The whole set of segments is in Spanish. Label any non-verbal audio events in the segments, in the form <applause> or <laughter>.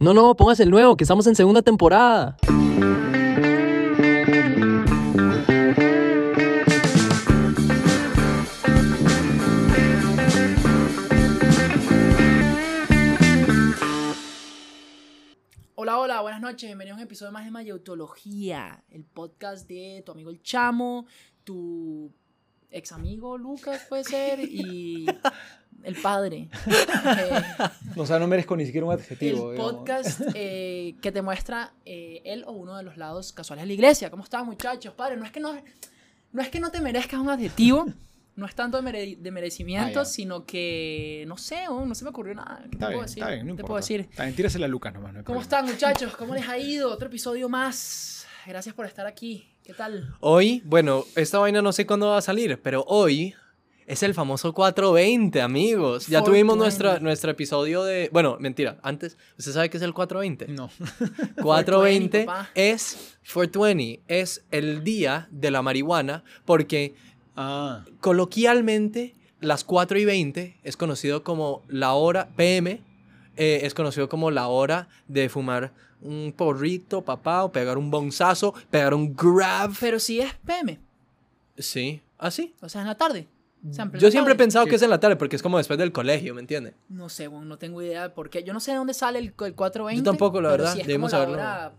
No, no, póngase el nuevo, que estamos en segunda temporada. Hola, hola, buenas noches. Bienvenidos a un episodio más de Mayautología, el podcast de tu amigo el Chamo, tu ex amigo Lucas, puede ser, y el padre. Eh, O sea, no merezco ni siquiera un adjetivo. el digamos. podcast eh, que te muestra eh, él o uno de los lados casuales de la iglesia. ¿Cómo están, muchachos? Padre, no es que no, no, es que no te merezcas un adjetivo. No es tanto de, mere- de merecimiento, Ah, sino que no sé, oh, no se me ocurrió nada. ¿Qué te puedo decir? está bien, no ¿Qué te puedo decir? Está bien, tírasela a Lucas nomás. No ¿Cómo problema. están, muchachos? ¿Cómo les ha ido? Otro episodio más. Gracias por estar aquí. ¿Qué tal? Hoy, bueno, esta vaina no sé cuándo va a salir, pero hoy es el famoso 420, amigos. Ya 420. tuvimos nuestra, nuestro episodio de... Bueno, mentira, antes, ¿usted sabe qué es el 420? No. <laughs> <laughs> 420 papá. es 420, es el día de la marihuana, porque Ah, coloquialmente las 4 y 20 es conocido como la hora PM, eh, es conocido como la hora de fumar un porrito, papá, o pegar un bonzazo, pegar un grab. Pero si es PM, Sí, así. o sea, en la tarde. En Yo siempre he pensado Sí. que es en la tarde porque es como después del colegio, ¿me entiendes? No sé, bueno, no tengo idea de por qué. Yo no sé de dónde sale el, el 420. Yo tampoco, la verdad, sí es debimos como la saberlo. hora,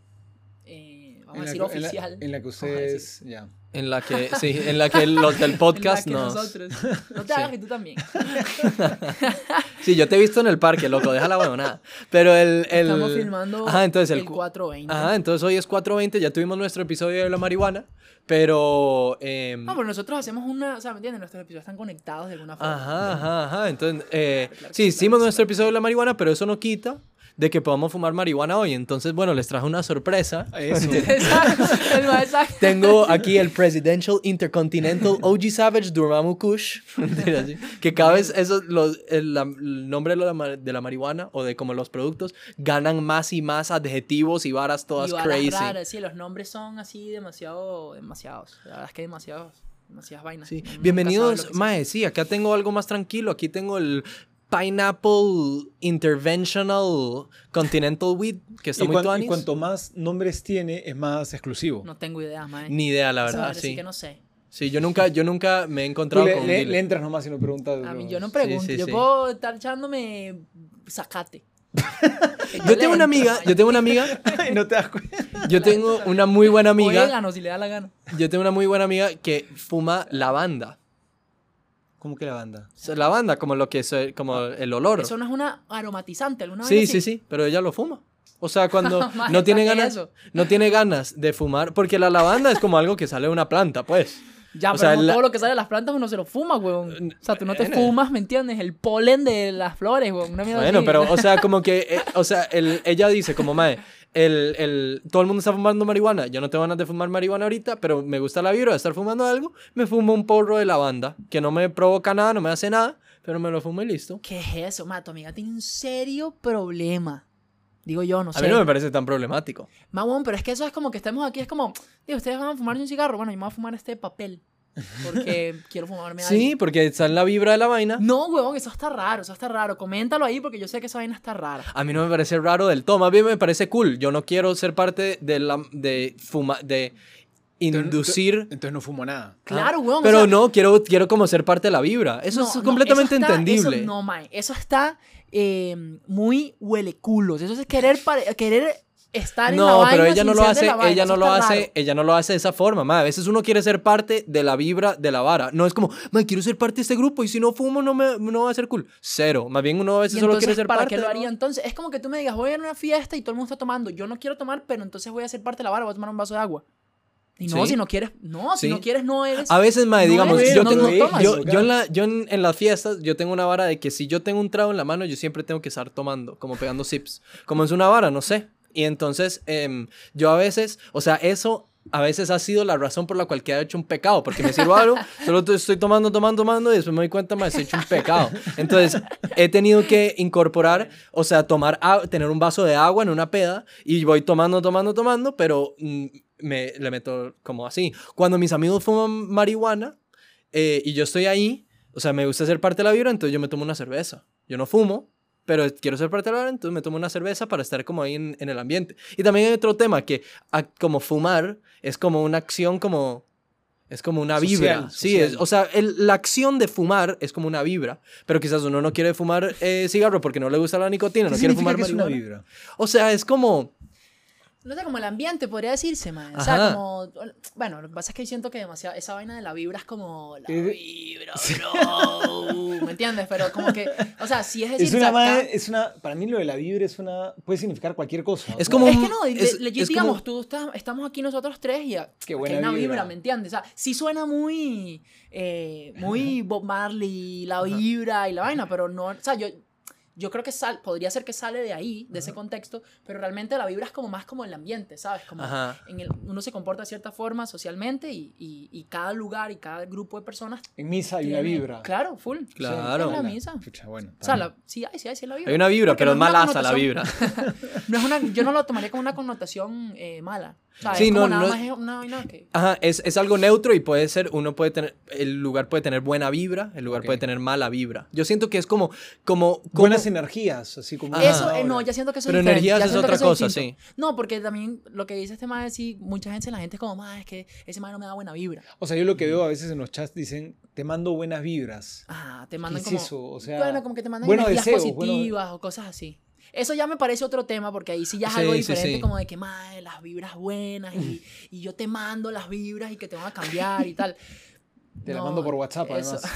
eh, vamos a la, decir que- en la- oficial. en la que ustedes. Ya. En la que, sí, en la que los del podcast <laughs> En la que nos... nosotros. No te <laughs> hagas que tú también. <laughs> Sí, yo te he visto en el parque, loco, deja la huevonada. Pero el... el... Estamos filmando Ajá, entonces el, el cu- 420. Ajá, entonces hoy es 4.20, ya tuvimos nuestro episodio de la marihuana, pero... em, No, pero nosotros hacemos una, o sea, ¿me entiendes? Nuestros episodios están conectados de alguna forma. Ajá, ajá, ajá. Entonces, eh, Claro que sí, sí, hicimos claro que nuestro sí. episodio de la marihuana, pero eso no quita de que podamos fumar marihuana hoy. Entonces, bueno, les traje una sorpresa. Eso. <laughs> <laughs> <laughs> Tengo aquí el Presidential Intercontinental OG Savage Durmamu Kush. Que cada vez esos, los, el, la- el nombre de la, de la marihuana o de como los productos ganan más y más adjetivos y varas todas Y varas crazy. raras, sí, los nombres son así demasiado, demasiados. La verdad es que demasiados, demasiadas vainas. Sí. Bienvenidos, Mae. Sí, acá tengo algo más tranquilo. Aquí tengo el Pineapple Interventional Continental Weed, que está Y, muy cuan- y tuanis. cuanto más nombres tiene, es más exclusivo. No tengo idea, mae. Ni idea, la verdad, Así sí. que no sé. Sí, yo nunca, yo nunca me he encontrado le, con le- le entras nomás y no preguntas. A mí yo no pregunto, sí, yo sí. puedo estar echándome zacate. <laughs> Yo tengo una amiga, yo tengo una amiga, <laughs> Ay, no te das cuenta. <laughs> yo tengo una muy buena amiga, Orégano, si le da la gana. yo tengo una muy buena amiga que fuma lavanda. ¿Cómo que la banda? Lavanda, como lo que es, como el olor. Eso no es una aromatizante, alguna Sí, vaina sí, así? sí, pero ella lo fuma. O sea, cuando <laughs> no tiene ¿para qué ganas, eso? no tiene ganas de fumar, porque la lavanda es como algo que sale de una planta, pues. Ya, O pero sea, no la- todo lo que sale de las plantas uno se lo fuma, weón. O sea, tú no te fumas, ¿me entiendes? El polen de las flores, weón. Una mierda Bueno, así. pero, o sea, <laughs> como que, eh, o sea, el- ella dice, como, mae, el, el, todo el mundo está fumando marihuana, yo no tengo ganas de fumar marihuana ahorita, pero me gusta la vibra de estar fumando algo, me fumo un porro de lavanda, que no me provoca nada, no me hace nada, pero me lo fumo y listo. ¿Qué es eso? Ma, tu amiga tiene un serio problema. Digo yo, no sé. A mí no me parece tan problemático. Ma, weón, pero es que eso es como que estemos aquí, es como, digo, ustedes van a fumarse un cigarro. Bueno, yo me voy a fumar este papel. Porque <laughs> quiero fumarme algo. Sí, porque está en la vibra de la vaina. No, weón, eso está raro, eso está raro. Coméntalo ahí porque yo sé que esa vaina está rara. A mí no me parece raro del todo, más bien me parece cool. Yo no quiero ser parte de la de fuma, de inducir Entonces no fumo nada. Claro, weón. o Pero sea, no, quiero, quiero como ser parte de la vibra. Eso no, es no, completamente eso está- entendible. Eso, no, mae, eso está eh, muy hueleculos. Eso es querer, querer estar en la No, pero ella no lo hace, vaina, ella no lo hace, raro. ella no lo hace de esa forma, ma. A veces uno quiere ser parte de la vibra de la vara. No es como, ma, quiero ser parte de este grupo y si no fumo no me no va a ser cool. Cero. Más bien uno a veces Y solo entonces, quiere ser ¿para parte. qué lo de la haría entonces? Es como que tú me digas, voy a ir a una fiesta y todo el mundo está tomando. Yo no quiero tomar, pero entonces voy a ser parte de la vara, voy a tomar un vaso de agua. Y no, Sí. si no quieres, no, si Sí. no quieres, no eres. A veces, mae, No digamos, eres, yo no- tengo, no yo, yo en la, yo en, en las fiestas, yo tengo una vara de que si yo tengo un trago en la mano, yo siempre tengo que estar tomando, como pegando sips. Como es una vara, no sé. Y entonces, em, yo a veces, o sea, eso a veces ha sido la razón por la cual que he hecho un pecado, porque me sirvo algo, <laughs> solo estoy tomando, tomando, tomando, y después me doy cuenta, más he hecho un pecado. Entonces, he tenido que incorporar, o sea, tomar, a- tener un vaso de agua en una peda, y voy tomando, tomando, tomando, pero mm, me le meto como así. Cuando mis amigos fuman marihuana, eh, y yo estoy ahí, O sea, me gusta ser parte de la vibra, entonces yo me tomo una cerveza. Yo no fumo, pero quiero ser parte de la vibra, entonces me tomo una cerveza para estar como ahí en, en el ambiente. Y también hay otro tema que a- como fumar es como una acción como... Es como una Social, vibra. Sí, social. es, o sea, el- la acción de fumar es como una vibra. Pero quizás uno no quiere fumar eh, cigarro porque no le gusta la nicotina, ¿Qué no quiere fumar que es una vibra? O sea, es como... No sé, como el ambiente, podría decirse, man. O sea, Ajá. como. Bueno, lo que pasa es que siento que demasiado. Esa vaina de la vibra es como. La vibra, <laughs> bro. ¿Me entiendes? Pero como que. O sea, si es decir. Es una, es una, para mí lo de la vibra es una, puede significar cualquier cosa. Es como- Es que no, es- le- legit, es digamos, como- tú estás, estamos aquí nosotros tres y Qué buena hay una vibra. vibra. ¿me entiendes? O sea, sí suena muy, eh, muy Bob Marley, la vibra y la vaina, pero no, o sea, yo, yo creo que sal, podría ser que sale de ahí, de ese contexto, pero realmente la vibra es como más como el ambiente, ¿sabes? Como Ajá. en el, uno se comporta de cierta forma socialmente y, y, y cada lugar y cada grupo de personas En misa hay una vibra. Claro, full. Claro. Es la misa. Pucha, bueno. O sea, la, sí hay, sí hay, sí hay la vibra. Hay una vibra, Porque pero es no una malaza la vibra. <laughs> No es una, yo no lo tomaría como una connotación eh, mala. O sea, Sí, es no, nada no- más es una vaina que... Ajá, es, es algo neutro y puede ser, uno puede tener, el lugar puede tener buena vibra, el lugar Ok. puede tener mala vibra. Yo siento que es como, como, como Buenas energías, así como. Ajá. Eso, eh, no, ya siento que eso Pero es energías es otra cosa, distinto. No, porque también lo que dice este man es sí, mucha gente, la gente es como, más es que ese man no me da buena vibra. O sea, yo lo que veo a veces en los chats dicen, te mando buenas vibras. Ah, te ¿Qué mandan es como... eso? O sea, bueno, como que te mandan buenos energías deseos, buenos- positivas o cosas así. Eso ya me parece otro tema porque ahí sí ya es Sí, algo diferente sí. como de que, madre, las vibras buenas y, <laughs> y yo te mando las vibras y que te van a cambiar y tal. Te la No, mando por WhatsApp, eso- además.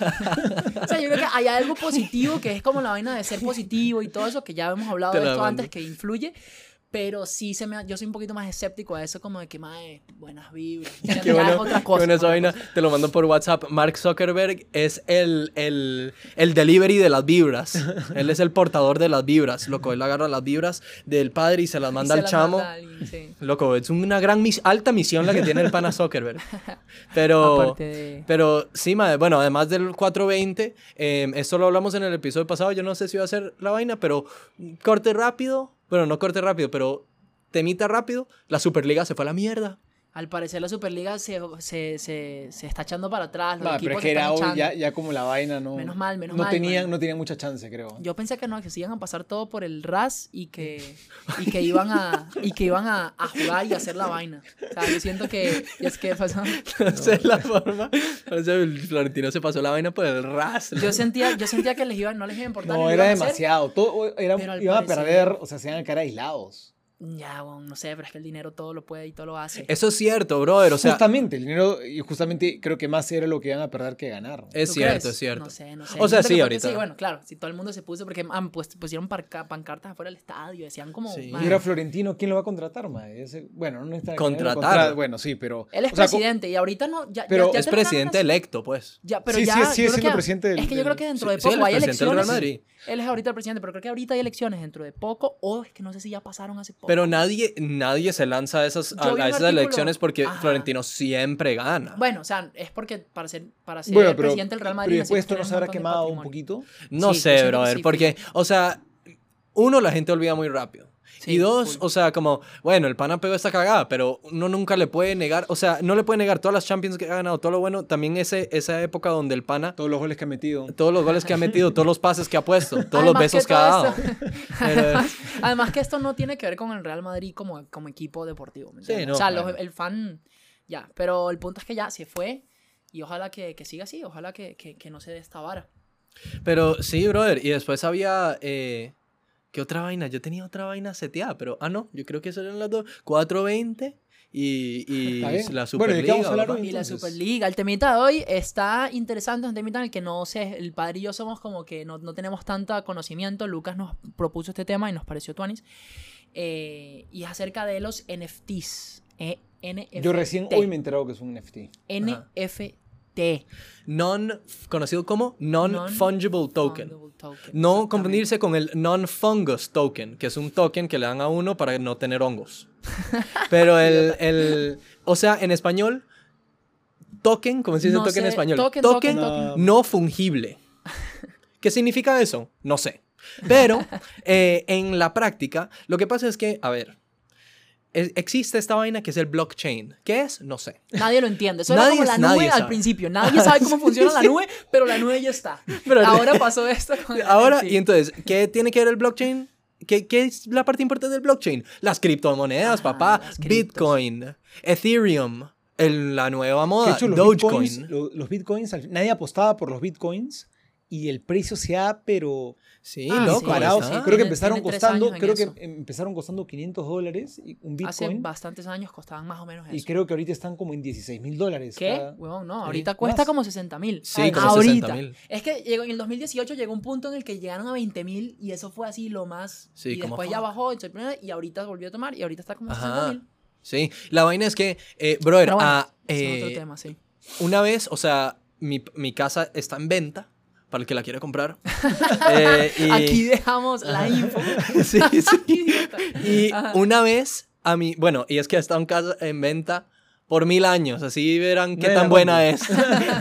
<laughs> o sea, yo creo que hay algo positivo que es como la vaina de ser positivo y todo eso, que ya hemos hablado Te de la esto antes, que influye. Pero sí, se me, yo soy un poquito más escéptico a eso, como de que, madre, buenas vibras. <laughs> Qué bueno, otra qué cosa. bueno es esa vaina. Te lo mando por WhatsApp. Mark Zuckerberg es el, el, el delivery de las vibras. <laughs> Él es el portador de las vibras. Loco, él agarra las vibras del padre y se las Y manda se al las chamo. manda a alguien, sí. Loco, es una gran mis- alta misión la que tiene el pana Zuckerberg. <laughs> Pero, de... pero sí, madre, bueno, además del 420, eh, esto lo hablamos en el episodio pasado, yo no sé si va a ser la vaina, pero corte rápido, bueno, no corte rápido, pero temita rápido, la Superliga se fue a la mierda. Al parecer la Superliga se, se, se, se está echando para atrás. Los No, pero es que era hoy, ya, ya como la vaina no. Menos mal, menos no mal, Tenían, no tenían mucha chance, creo. Yo pensé que no, que se iban a pasar todo por el RAS y que, y que iban, a, y que iban a, a jugar y a hacer la vaina. O sea, yo siento que es que pasó. <laughs> No sé la forma. Sea, el Florentino se pasó la vaina por el ras. Yo sentía, yo sentía que les iba, no les iba a importar. no, era demasiado. Todo, era, iban a perder, o sea, se iban a quedar aislados. Ya, bueno, no sé, pero es que el dinero todo lo puede y todo lo hace. Eso es cierto, brother. O sea, justamente, el dinero, y justamente creo que más era lo que iban a perder que ganar. es ¿Tú cierto, crees? es cierto. No sé, no sé. O sea, sí, ahorita. Sí, bueno, claro, si todo el mundo se puso, porque ah, pues, pusieron pancartas afuera del estadio, decían como... Sí. "Man, Y era Florentino, ¿quién lo va a contratar, mae? Ese- bueno, no está Contratar. Bueno, sí, pero. Él es o sea, co- presidente y ahorita no... Ya, Pero- ya- ya Es presidente electo, pues. Ya, pero Sí, ya, sí, presidente del- Es que yo creo que Sí, dentro de sí, poco es hay elecciones. Él es ahorita el presidente, pero creo que ahorita hay elecciones dentro de poco, o es que no sé si ya pasaron hace poco. Pero nadie, nadie se lanza a esas, a, esas elecciones porque Ajá. Florentino siempre gana. Bueno, o sea, es porque para ser, para ser Bueno, pero, presidente del Real Madrid... pero después esto no se habrá quemado un poquito. No Sí, sé, brother, sí, porque, o sea, uno, la gente olvida muy rápido. Sí, y dos, full. o sea, como, bueno, el pana pegó esta cagada, pero uno nunca le puede negar, o sea, no le puede negar todas las Champions que ha ganado, todo lo bueno, también ese, esa época donde el pana, Todos los goles que ha metido. todos los goles que ha metido, todos los pases que ha puesto, todos los Además besos que, todo ha dado. esto- <laughs> Pero- <laughs> además, además que esto no tiene que ver con el Real Madrid como, como equipo deportivo. ¿me Sí, no, o sea, claro. los- el fan, ya. Pero el punto es que ya se fue y ojalá que, que siga así, ojalá que, que, que no se dé esta vara. Pero sí, brother. Y después había. Eh, ¿Qué otra vaina? Yo tenía otra vaina seteada, pero. Ah, no. Yo creo que eso eran las dos. 420 y, y <laughs> la Bueno, ¿de qué Superliga. vamos a hablar papá. hoy? Y la Superliga, el temita de hoy está interesante, es un temita en el que no sé, el padre y yo somos como que no, no tenemos tanta conocimiento. Lucas nos propuso este tema y nos pareció tuanis. Eh, y es acerca de los NFTs. eh, NFT. Yo recién hoy me he enterado que es un NFT. NFT. Non, conocido como Non-Fungible Token. Fungible token, No confundirse con el Non-Fungus Token, que es un token que le dan a uno para no tener hongos. <laughs> Pero el, el. O sea, en español. Token, ¿cómo se dice No token en español? token, token, token, token. no fungible. ¿Qué significa eso? No sé. Pero <laughs> eh, en la práctica, lo que pasa es que, a ver, es- existe esta vaina que es el blockchain. ¿Qué es? No sé. Nadie lo entiende. Eso Nadie- era como la nube al sabe. principio. Nadie sabe cómo <laughs> funciona la nube, pero la nube ya está. <laughs> Pero- Ahora pasó esto. con <laughs> Ahora, y entonces, ¿qué tiene que ver el blockchain? ¿Qué, qué es la parte importante del blockchain? Las criptomonedas, Ah, papá. Bitcoin, Ethereum, el- la nueva moda, hecho, los Dogecoin. bitcoins, lo- los bitcoins, nadie apostaba por los bitcoins y el precio se ha, pero Sí, Ah, loco. sí, parado. está. creo que empezaron tiene costando, creo que eso. empezaron costando 500 dólares y un Hace bitcoin bastantes años costaban más o menos eso. y creo que ahorita están como en 16 mil dólares. ¿Qué? cada- Huevón, no, Sí, ahorita cuesta más. como 60 mil. Sí, como ahorita. 60.000. Es que llegó, en el 2018 llegó un punto en el que llegaron a 20 mil y eso fue así lo más. Sí, y como después ya fuck. bajó y ahorita volvió a tomar y ahorita está como Ajá. 60 mil. Sí, la vaina es que, eh, brother, bueno, ah, ese es otro eh, tema, sí. una vez, o sea, mi, mi casa está en venta, para el que la quiera comprar. <laughs> Eh, y- Aquí dejamos la info. <laughs> sí, sí. <laughs> Y Ajá. una vez a mí, bueno, y es que ha estado en casa en venta por mil años, así verán qué tan buena es,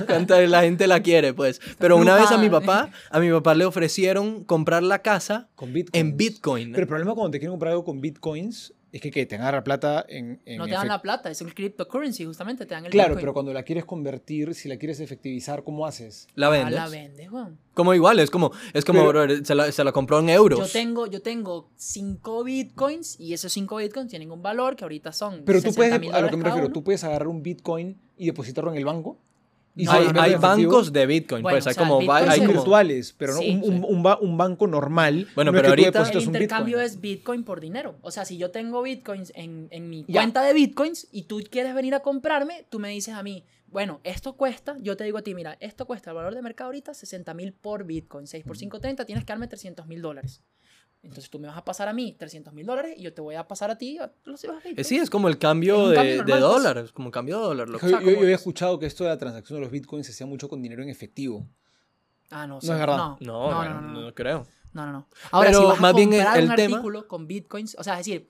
cuánta la gente la quiere, pues. Pero una vez a mi papá, a mi papá le ofrecieron comprar la casa Con bitcoins. en Bitcoin. Pero el problema cuando te quieren comprar algo con bitcoins es que, que te agarra plata en, en No te dan la plata, es el cryptocurrency, justamente, te dan el Claro, Bitcoin. pero cuando la quieres convertir, si la quieres efectivizar, ¿cómo haces? La Ah, vendes. la vendes, weón. Como igual, es como, es como, Pero- brother, se la, se la compró en euros. Yo tengo, yo tengo 5 bitcoins y esos 5 bitcoins tienen un valor que ahorita son Pero tú 60 puedes, mil a lo que me refiero, uno. tú puedes agarrar un bitcoin y depositarlo en el banco. Y No, se hay bancos de Bitcoin, Bueno, pues o hay como, Bitcoin Hay virtuales, pero no Sí, un, sí. un- un ba- un banco normal. Bueno, no es pero que tú ahorita- El intercambio bitcoin. es Bitcoin por dinero. O sea, si yo tengo Bitcoins en, en mi Ya. cuenta de Bitcoins y tú quieres venir a comprarme, tú me dices a mí, bueno, esto cuesta, yo te digo a ti, mira, esto cuesta el valor de mercado ahorita 60 mil por Bitcoin. 6 por 5, 30, tienes que darme 300 mil dólares. Entonces tú me vas a pasar a mí 300 mil dólares y yo te voy a pasar a ti los. Sí, es como el cambio Es de, cambio de normal, pues. dólar, como cambio de dólar. Yo, sea, yo- como yo había es. escuchado que esto de la transacción de los bitcoins se hacía mucho con dinero en efectivo. Ah, no, No sí. es verdad. No, No, no, no, no, no, no creo. No, no, no. Ahora, Pero si vas más a bien el- un tema- artículo con bitcoins, o sea, es decir,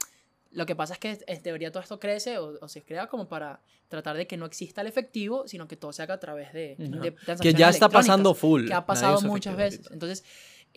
lo que pasa es que en teoría todo esto crece o, o se crea como para tratar de que no exista el efectivo, sino que todo se haga a través de, Ujú. de Que transacciones ya está pasando full. Que ha pasado muchas veces. Entonces,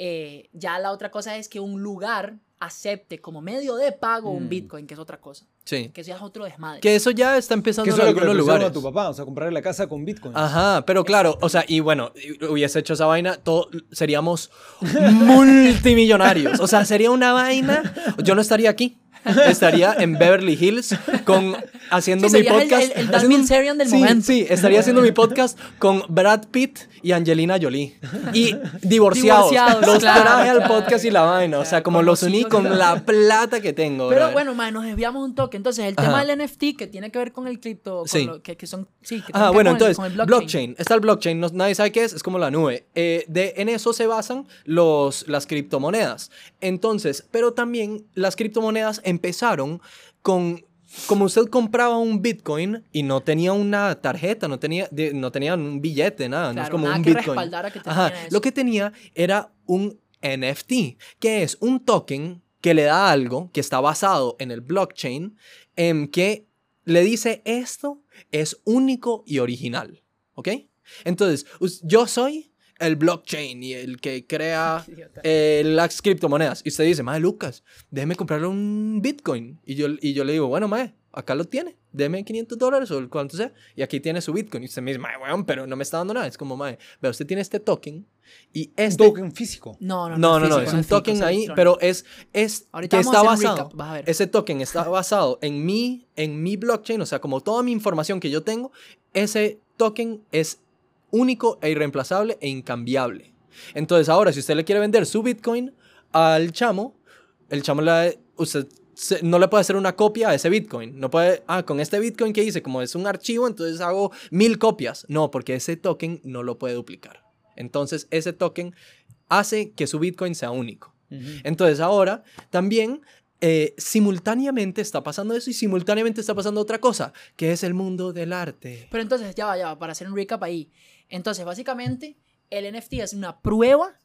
eh, ya la otra cosa es que un lugar acepte como medio de pago un Mm. bitcoin, que es otra cosa. Sí. Que eso ya es otro desmadre. Que eso ya está empezando Que en eso es lo que le lugares. a tu papá, o sea, comprarle la casa con bitcoins. Ajá, pero claro, o sea, y bueno, hubiese hecho esa vaina, todo, seríamos multimillonarios. O sea, sería una vaina. Yo no estaría aquí. <laughs> Estaría en Beverly Hills con haciendo Sí, mi el- podcast. el- el Dan haciendo Bilzerian del sí, momento. Sí, estaría haciendo mi podcast con Brad Pitt y Angelina Jolie. Y divorciados. Divorciados, los claro, traje al claro, podcast y la vaina. O sea, claro, como los uní con la plata que tengo. Pero bueno, man, nos desviamos un toque. Entonces, el Ajá. tema del NFT que tiene que ver con el cripto, Sí. lo- que, que son, sí, que Ah, bueno, el- entonces, el blockchain. Está el blockchain, no- nadie sabe qué es, es como la nube. Eh, de, en eso se basan los, las criptomonedas. Entonces, pero también las criptomonedas empezaron con... Como usted compraba un Bitcoin y no tenía una tarjeta, no tenía, no tenía un billete, nada, no es como nada un que Bitcoin. que te Ajá. Lo que tenía era un NFT, que es un token que le da algo que está basado en el blockchain, en que le dice esto es único y original, ¿ok? Entonces, yo soy el blockchain y el que crea <laughs> eh, las criptomonedas. Y usted dice, madre Lucas, déjeme comprarle un Bitcoin. Y yo, y yo le digo, bueno, madre, acá lo tiene. Deme 500 dólares o el cuanto sea. Y aquí tiene su Bitcoin. Y usted me dice, madre, weón, pero no me está dando nada. Es como, madre, vea, usted tiene este token. Y Un este... token físico. No, no, No, no, no, físico, es un token es ahí, electrónico. pero es, es Ahorita que vamos a está basado. recap, vas a ver. Ese token está basado en mi, en mi blockchain, o sea, como toda mi información que yo tengo, ese token es único e irreemplazable e incambiable. Entonces, ahora, si usted le quiere vender su Bitcoin al chamo, el chamo usted no le puede hacer una copia a ese Bitcoin. No puede, ah, con este Bitcoin que hice, como es un archivo, entonces hago mil copias. No, porque ese token no lo puede duplicar. Entonces, ese token hace que su Bitcoin sea único. Entonces ahora también eh, simultáneamente está pasando eso y simultáneamente está pasando otra cosa, que es el mundo del arte. Pero entonces, ya va, ya va, para hacer un recap ahí. Entonces, básicamente, el NFT es una prueba,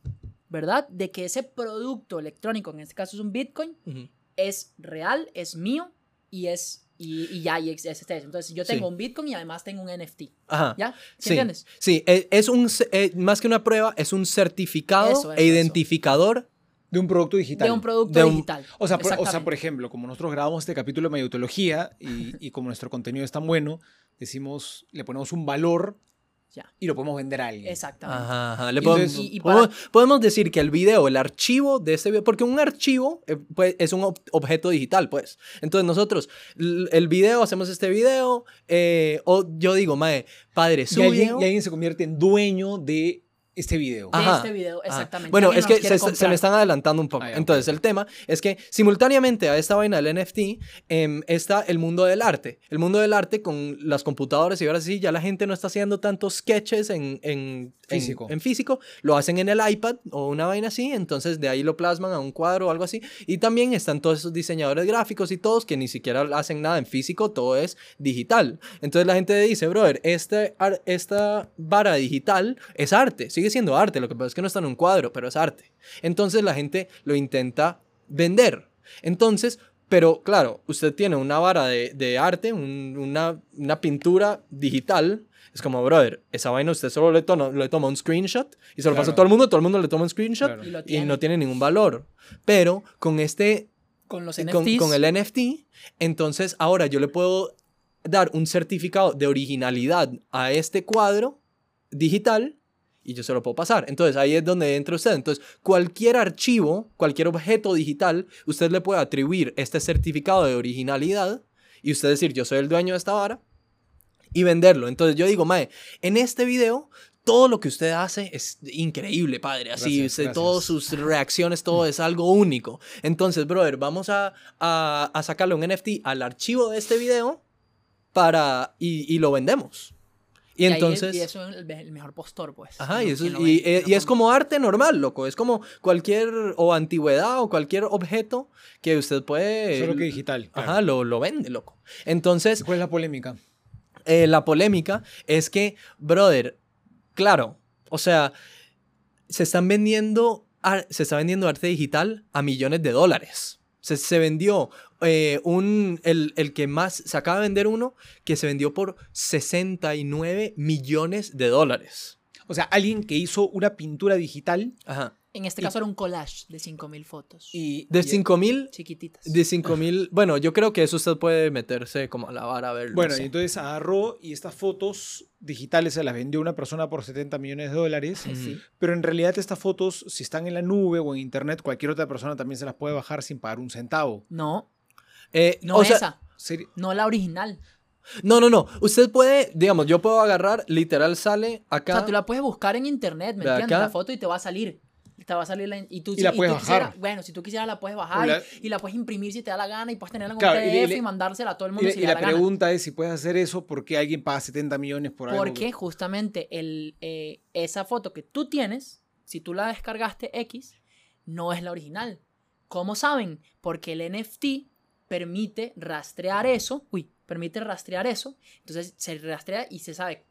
¿verdad? De que ese producto electrónico, en este caso es un Bitcoin, Ujú. es real, es mío y es y, y ya y es, es este. Entonces, yo tengo Sí. un Bitcoin y además tengo un NFT. Ajá. ¿Ya? ¿Sí, Sí, entiendes? sí, eh, es un, eh, más que una prueba, es un certificado Eso, eso, e eso. identificador De un producto digital. de un producto De un- digital. O sea, por, o sea, por ejemplo, como nosotros grabamos este capítulo de Mediotología y, y como nuestro contenido es tan bueno, decimos, le ponemos un valor Ya. y lo podemos vender a alguien. Exactamente. Ajá, ajá. Le Y podemos, entonces- Y- y podemos- para- podemos decir que el video, el archivo de este video, porque un archivo eh, pues, es un ob- objeto digital, pues. Entonces nosotros, el video, hacemos este video, eh, o yo digo, mae, padre, Y su alguien, y alguien se convierte en dueño de este video. De Ajá, este video, ajá. exactamente. Bueno, es que se, me están adelantando un poco. Ah, Entonces, el tema es que simultáneamente a esta vaina del NFT em, está el mundo del arte. El mundo del arte con las computadoras y ahora sí, ya la gente no está haciendo tantos sketches en- Físico. en físico, lo hacen en el iPad o una vaina así, entonces de ahí lo plasman a un cuadro o algo así. Y también están todos esos diseñadores gráficos y todos que ni siquiera hacen nada en físico, todo es digital. Entonces la gente dice, brother, este, ar- esta vara digital es arte, sigue siendo arte, lo que pasa es que no está en un cuadro, pero es arte. Entonces la gente lo intenta vender. Entonces, pero claro, usted tiene una vara de, de arte, un- una, una pintura digital. Es como, brother, esa vaina usted solo le, toma- le toma un screenshot y se lo pasa a Claro. todo el mundo, todo el mundo le toma un screenshot Claro. Y no tiene ningún valor. Pero con este con los y NFTs. con, con el NFT, entonces ahora yo le puedo dar un certificado de originalidad a este cuadro digital y yo se lo puedo pasar. Entonces ahí es donde entra usted. Entonces cualquier archivo, cualquier objeto digital, usted le puede atribuir este certificado de originalidad y usted decir yo soy el dueño de esta vara y venderlo. Entonces yo digo, Mae, en este video todo lo que usted hace es increíble, padre. Así, Gracias, usted, gracias. todas sus reacciones, todo es algo único. Entonces, brother, vamos a, a, a sacarle un NFT al archivo de este video para, y, y lo vendemos. Y, entonces... y eso es el, el mejor postor, pues. Ajá, y, eso, y, ve, eh, y es como arte normal, loco. Es como cualquier o antigüedad o cualquier objeto que usted puede... Solo que digital. claro. Ajá, lo, lo vende, loco. Entonces, ¿Cuál es la polémica? Eh, la polémica es que, brother, claro, o sea, se están vendiendo, se está vendiendo arte digital a millones de dólares. Se, se vendió eh, un, el, el que más, se acaba de vender uno que se vendió por 69 millones de dólares. O sea, alguien que hizo una pintura digital Ajá. En este y- caso era un collage de 5000 fotos. y... De y- 5 mil, chiquititas. de 5 mil, <laughs> bueno, yo creo que eso usted puede meterse como a la vara a ver. no Bueno, sé. y entonces agarró y estas fotos digitales se las vendió una persona por 70 millones de dólares. Sí. Pero en realidad estas fotos, si están en la nube o en internet, cualquier otra persona también se las puede bajar sin pagar un centavo. No, Eh, no o sea, esa. Seri- No la original. No, no, no. Usted puede, digamos, yo puedo agarrar, literal sale O acá. sea, tú la puedes buscar en internet, ¿me entiendes? acá. La foto y te va a salir. Te va a salir la, y tú, Y la tú puedes quisieras- bajar. bueno, si tú quisieras la puedes bajar O la- y, y la puedes imprimir si te da la gana y puedes tenerla en un Claro, PDF y, mandársela a todo el mundo la- si y la da la gana. pregunta es si puedes hacer eso porque alguien paga 70 millones por algo. Porque justamente el, eh, esa foto que tú tienes, si tú la descargaste X, no es la original. ¿Cómo saben? Porque el NFT permite rastrear eso. Uy, permite rastrear eso. Entonces se rastrea y se sabe.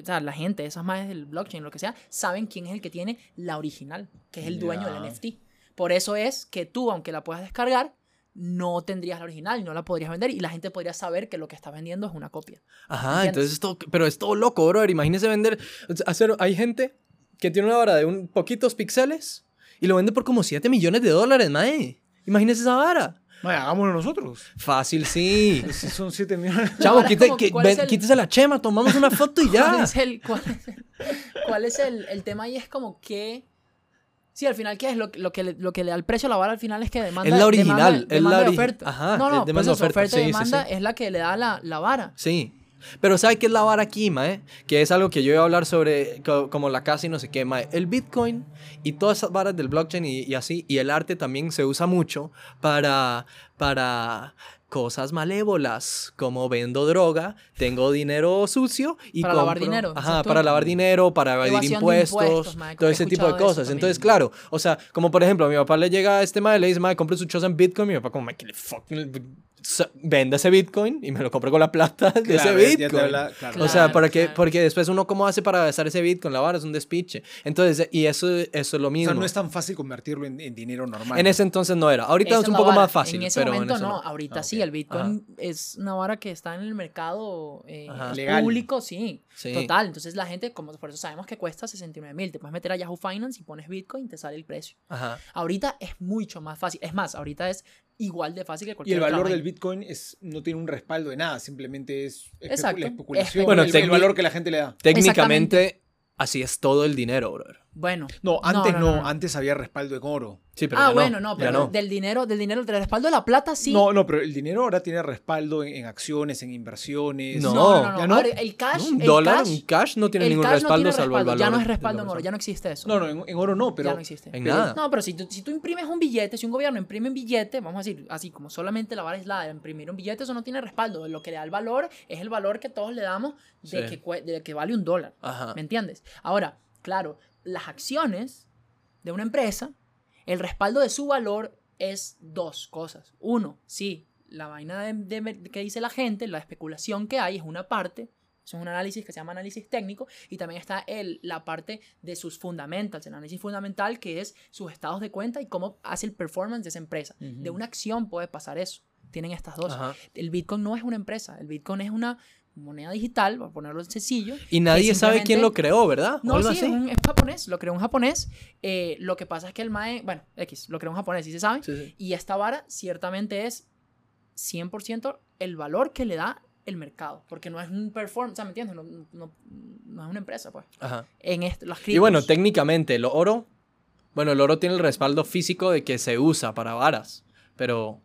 O sea, la gente, esas madres del blockchain, lo que sea, saben quién es el que tiene la original, que es el dueño del NFT. Por eso es que tú, aunque la puedas descargar, no tendrías la original y no la podrías vender y la gente podría saber que lo que estás vendiendo es una copia. Ajá, ¿Entiendes? entonces esto, pero es todo loco, brother. Imagínese vender, hacer, hay gente que tiene una vara de un poquitos píxeles y lo vende por como 7 millones de dólares, mae. Imagínese esa vara. Mae, hagámoslo nosotros. Fácil, sí. Si son 7 millones. <laughs> Chavo, Ahora es quite- <laughs> como, que- ¿cuál ven, el- quítese la chema, tomamos una foto y ¿Cuál ya. es el, cuál es el, cuál es el, el tema ahí? Es como que... Sí, al final, ¿qué es? Lo, que- lo, que le, lo que le da el precio a la vara al final es que demanda... Es la original, demanda- es demanda la ori- oferta. Ajá, no, no, es demanda pues eso, oferta, oferta sí, y sí, demanda sí. es la que le da la, la vara. Sí. Pero ¿sabe qué es la vara aquí? Que es algo que yo iba a hablar sobre co- como la casa y no sé qué. El Bitcoin y todas esas varas del blockchain y así, y el arte también se usa mucho para, para cosas malévolas, como vendo droga, tengo dinero sucio y Para lavar dinero, Ajá, para lavar dinero, para evadir impuestos, todo ese tipo de cosas. Entonces, claro, o sea, como por ejemplo, a mi papá le llega a este mae, le dice, mae, compre su choza en Bitcoin, mi papá como, mae, que le fuck, sa- vende ese Bitcoin y me lo compro con la plata <laughs> de ese Claro, Bitcoin. habla- claro. O sea, para que, porque después uno cómo hace para gastar ese Bitcoin, la vara es un despiche. Entonces, y eso, eso es lo O mismo. sea, no es tan fácil convertirlo en, en dinero normal. en ese entonces no era. Ahorita es un poco vara. más fácil. En ese pero momento en no, no. ahorita Ah, sí. sí, el Bitcoin es una vara que está en el mercado eh, Legal. público, sí, Sí. total. Entonces la gente, como por eso sabemos que cuesta 69 mil, te puedes meter a Yahoo Finance y pones Bitcoin y te sale el precio. Ajá. Ahorita es mucho más fácil. Es más, ahorita es igual de fácil que Y cualquier el otra valor del. Bitcoin es, no tiene un respaldo de nada, simplemente es Exacto. la especulación, Bueno, el, el valor que la gente le da. Técnicamente, así es todo el dinero, brother. Bueno. No, antes no, no, no. antes había respaldo en oro. Sí, pero ah, ya bueno, no, ya pero no. del dinero, del dinero, del respaldo de la plata, sí. No, no, pero el dinero ahora tiene respaldo en, en acciones, en inversiones. No. no, no, no. ¿ya no? Ahora, el cash, Un el dólar, cash, un cash no tiene ningún respaldo tiene salvo el valor. Ya no es respaldo en oro, ya no existe eso. No, no, en, en oro no, pero ya no existe. En pero- nada. No, pero si tú, si tú imprimes un billete, si un gobierno imprime un billete, vamos a decir, así como solamente la vara la de imprimir un billete, eso no tiene respaldo. Lo que le da el valor es el valor que todos le damos de, Sí. que, de que vale un dólar. Ajá. ¿Me entiendes? Ahora, claro, las acciones de una empresa, el respaldo de su valor es dos cosas. Uno, sí, la vaina de, de- que dice la gente, la especulación que hay es una parte. Eso es un análisis que se llama análisis técnico y también está el, la parte de sus fundamentals, el análisis fundamental que es sus estados de cuenta y cómo hace el performance de esa empresa. De una acción puede pasar eso. Tienen estas dos. Ajá. El Bitcoin no es una empresa, el Bitcoin es una moneda digital, por ponerlo sencillo, Y nadie sabe quién lo creó, ¿verdad? No, sí, es así. un, es un japonés, lo creó un japonés. Eh, lo que pasa es que el MAE, bueno, X, lo creó un japonés, sí se sabe. Sí, sí. Y esta vara ciertamente es 100% el valor que le da el mercado. Porque no es un performance, o sea, ¿me entiendes? No, no- no es una empresa, pues. Ajá. En esto, Y bueno, técnicamente el oro, bueno, el oro tiene el respaldo físico de que se usa para varas, pero,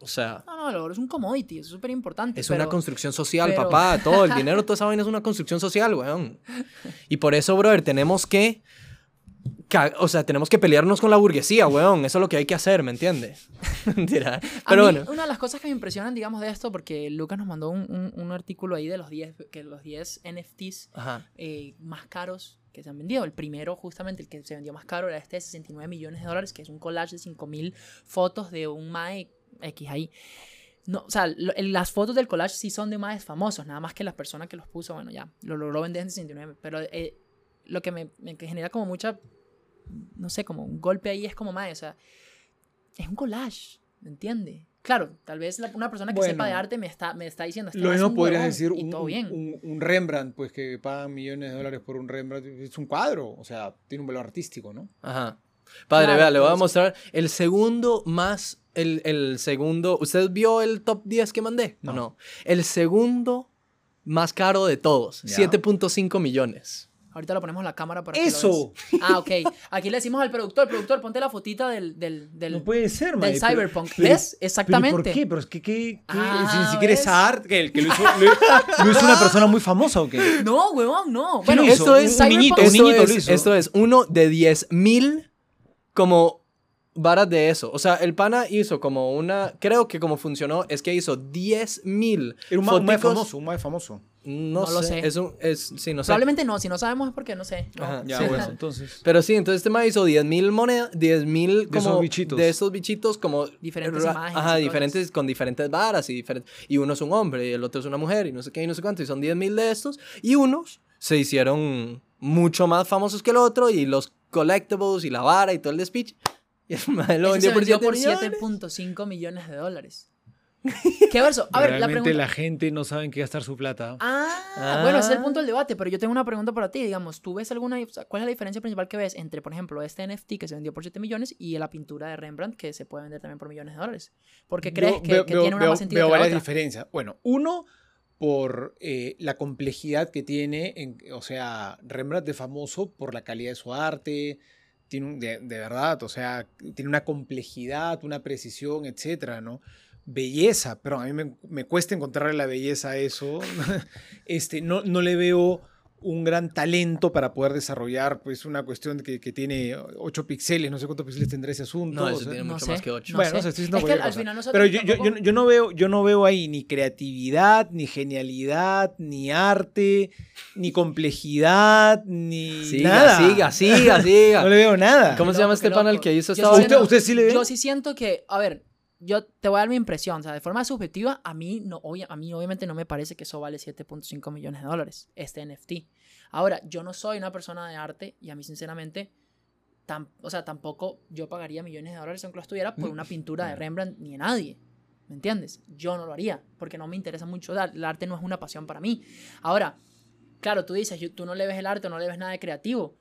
o sea, No, no, el oro es un commodity, es súper importante. es pero- una construcción social, pero- papá, todo el <laughs> dinero, toda esa vaina es una construcción social, weón. Y por eso, brother, tenemos que, o sea, tenemos que pelearnos con la burguesía, weón, eso es lo que hay que hacer, ¿me entiendes? <laughs> Mentira. A Pero mí, bueno, una de las cosas que me impresionan, digamos, de esto, porque Lucas nos mandó un, un- un artículo ahí de los 10, que los 10 NFTs eh, más caros que se han vendido. El primero, justamente, el que se vendió más caro era este de 69 millones de dólares, que es un collage de 5000 fotos de un Mae X ahí. No, o sea, lo- el- las fotos del collage sí son de Maes famosos, nada más que la persona que los puso, bueno, ya, lo logró vender en 69. Pero eh, lo que me, me genera como mucha, no sé, como un golpe ahí es como Mae, o sea, es un collage, ¿me entiende? Claro, tal vez la- una persona que Bueno. sepa de arte me está, me está diciendo, este Lo mismo podrías huevón", decir un, todo bien. un- un Rembrandt, pues que pagan millones de dólares por un Rembrandt. Es un cuadro, o sea, tiene un valor artístico, ¿no? ajá. Padre, Claro, vea, le voy a mostrar el segundo más, el, el segundo, ¿usted vio el top 10 que mandé? ¿O No. no? El segundo más caro de todos, Ya. 7.5 millones. Ahorita lo ponemos en la cámara para que lo ¡Eso! Ah, ok. Aquí le decimos al productor, productor, ponte la fotita del, del, del, No puede ser, del pero- cyberpunk. pero- ¿Ves? pero Exactamente. ¿Por qué? Pero es que, ¿qué, qué? Ah, si ni siquiera es art, que el que lo hizo, <laughs> lo, lo hizo una persona muy famosa o qué? No, huevón, no. ¿Quién Bueno, esto es Un- niñito, un niñito es, lo hizo. esto es uno de 10 mil como varas de eso. O sea, el pana hizo como una, creo que como funcionó es que hizo 10 mil Era un ma- foticos- famoso, un mae famoso. No, No lo sé, sé. Es un, es, sí, no sé. Probablemente no. Si no sabemos es porque no sé. No. Ajá, Ya, Sí. bueno, <laughs> entonces. Pero sí, entonces este man hizo 10 mil monedas, 10 mil De esos como bichitos. de esos bichitos como Diferentes ra- imágenes Ajá, diferentes con diferentes varas y diferentes y uno es un hombre y el otro es una mujer y no sé qué y no sé cuánto y son 10 mil de estos y unos se hicieron mucho más famosos que el otro y los collectibles y la vara y todo el despiche <laughs> y el man lo vendió por vendió 7 por millones. 7.5 millones de dólares. ¿Qué verso? A ver, la Realmente pregunta. la gente no sabe en qué gastar su plata. Ah, bueno, ese es el Ah. punto del debate, pero yo tengo una pregunta para ti, digamos, ¿tú ves alguna, o sea, cuál es la diferencia principal que ves entre, por ejemplo, este NFT que se vendió por 7 millones y la pintura de Rembrandt que se puede vender también por millones de dólares? ¿Por qué crees Yo que, veo- que veo- tiene una veo- más sentido veo que la varias otra? diferencias. Bueno, uno, por eh, la complejidad que tiene, en- o sea, Rembrandt es famoso por la calidad de su arte, tiene de, verdad, o sea, tiene una complejidad, una precisión, etcétera, ¿no? Belleza, pero a mí me, me cuesta encontrarle la belleza a eso. <laughs> este, no, no le veo un gran talento para poder desarrollar pues una cuestión que, que tiene 8 píxeles, no sé cuántos píxeles tendrá ese asunto. No, o eso sea, tiene No mucho sé, más que 8. no bueno, sé. no sé, estoy diciendo Es que al cosa. final nosotros Pero yo, yo, tampoco- yo, yo no veo, yo no veo ahí ni creatividad, ni genialidad, ni arte, ni complejidad, ni Siga, nada. siga, siga, siga. <laughs> No le veo nada. ¿Cómo se llama este panel que hizo esta? ¿Usted, usted sí le ve? Yo sí siento que, a ver, yo te voy a dar mi impresión, o sea, de forma subjetiva, a mí, no, obvia- a mí obviamente no me parece que eso vale 7.5 millones de dólares, este NFT. Ahora, yo no soy una persona de arte y a mí sinceramente, tam- o sea, tampoco yo pagaría millones de dólares aunque lo estuviera por una pintura de Rembrandt ni de nadie. ¿me entiendes? Yo no lo haría, porque no me interesa mucho, el el arte no es una pasión para mí. Ahora, claro, tú dices, tú no le ves el arte, no le ves nada de creativo.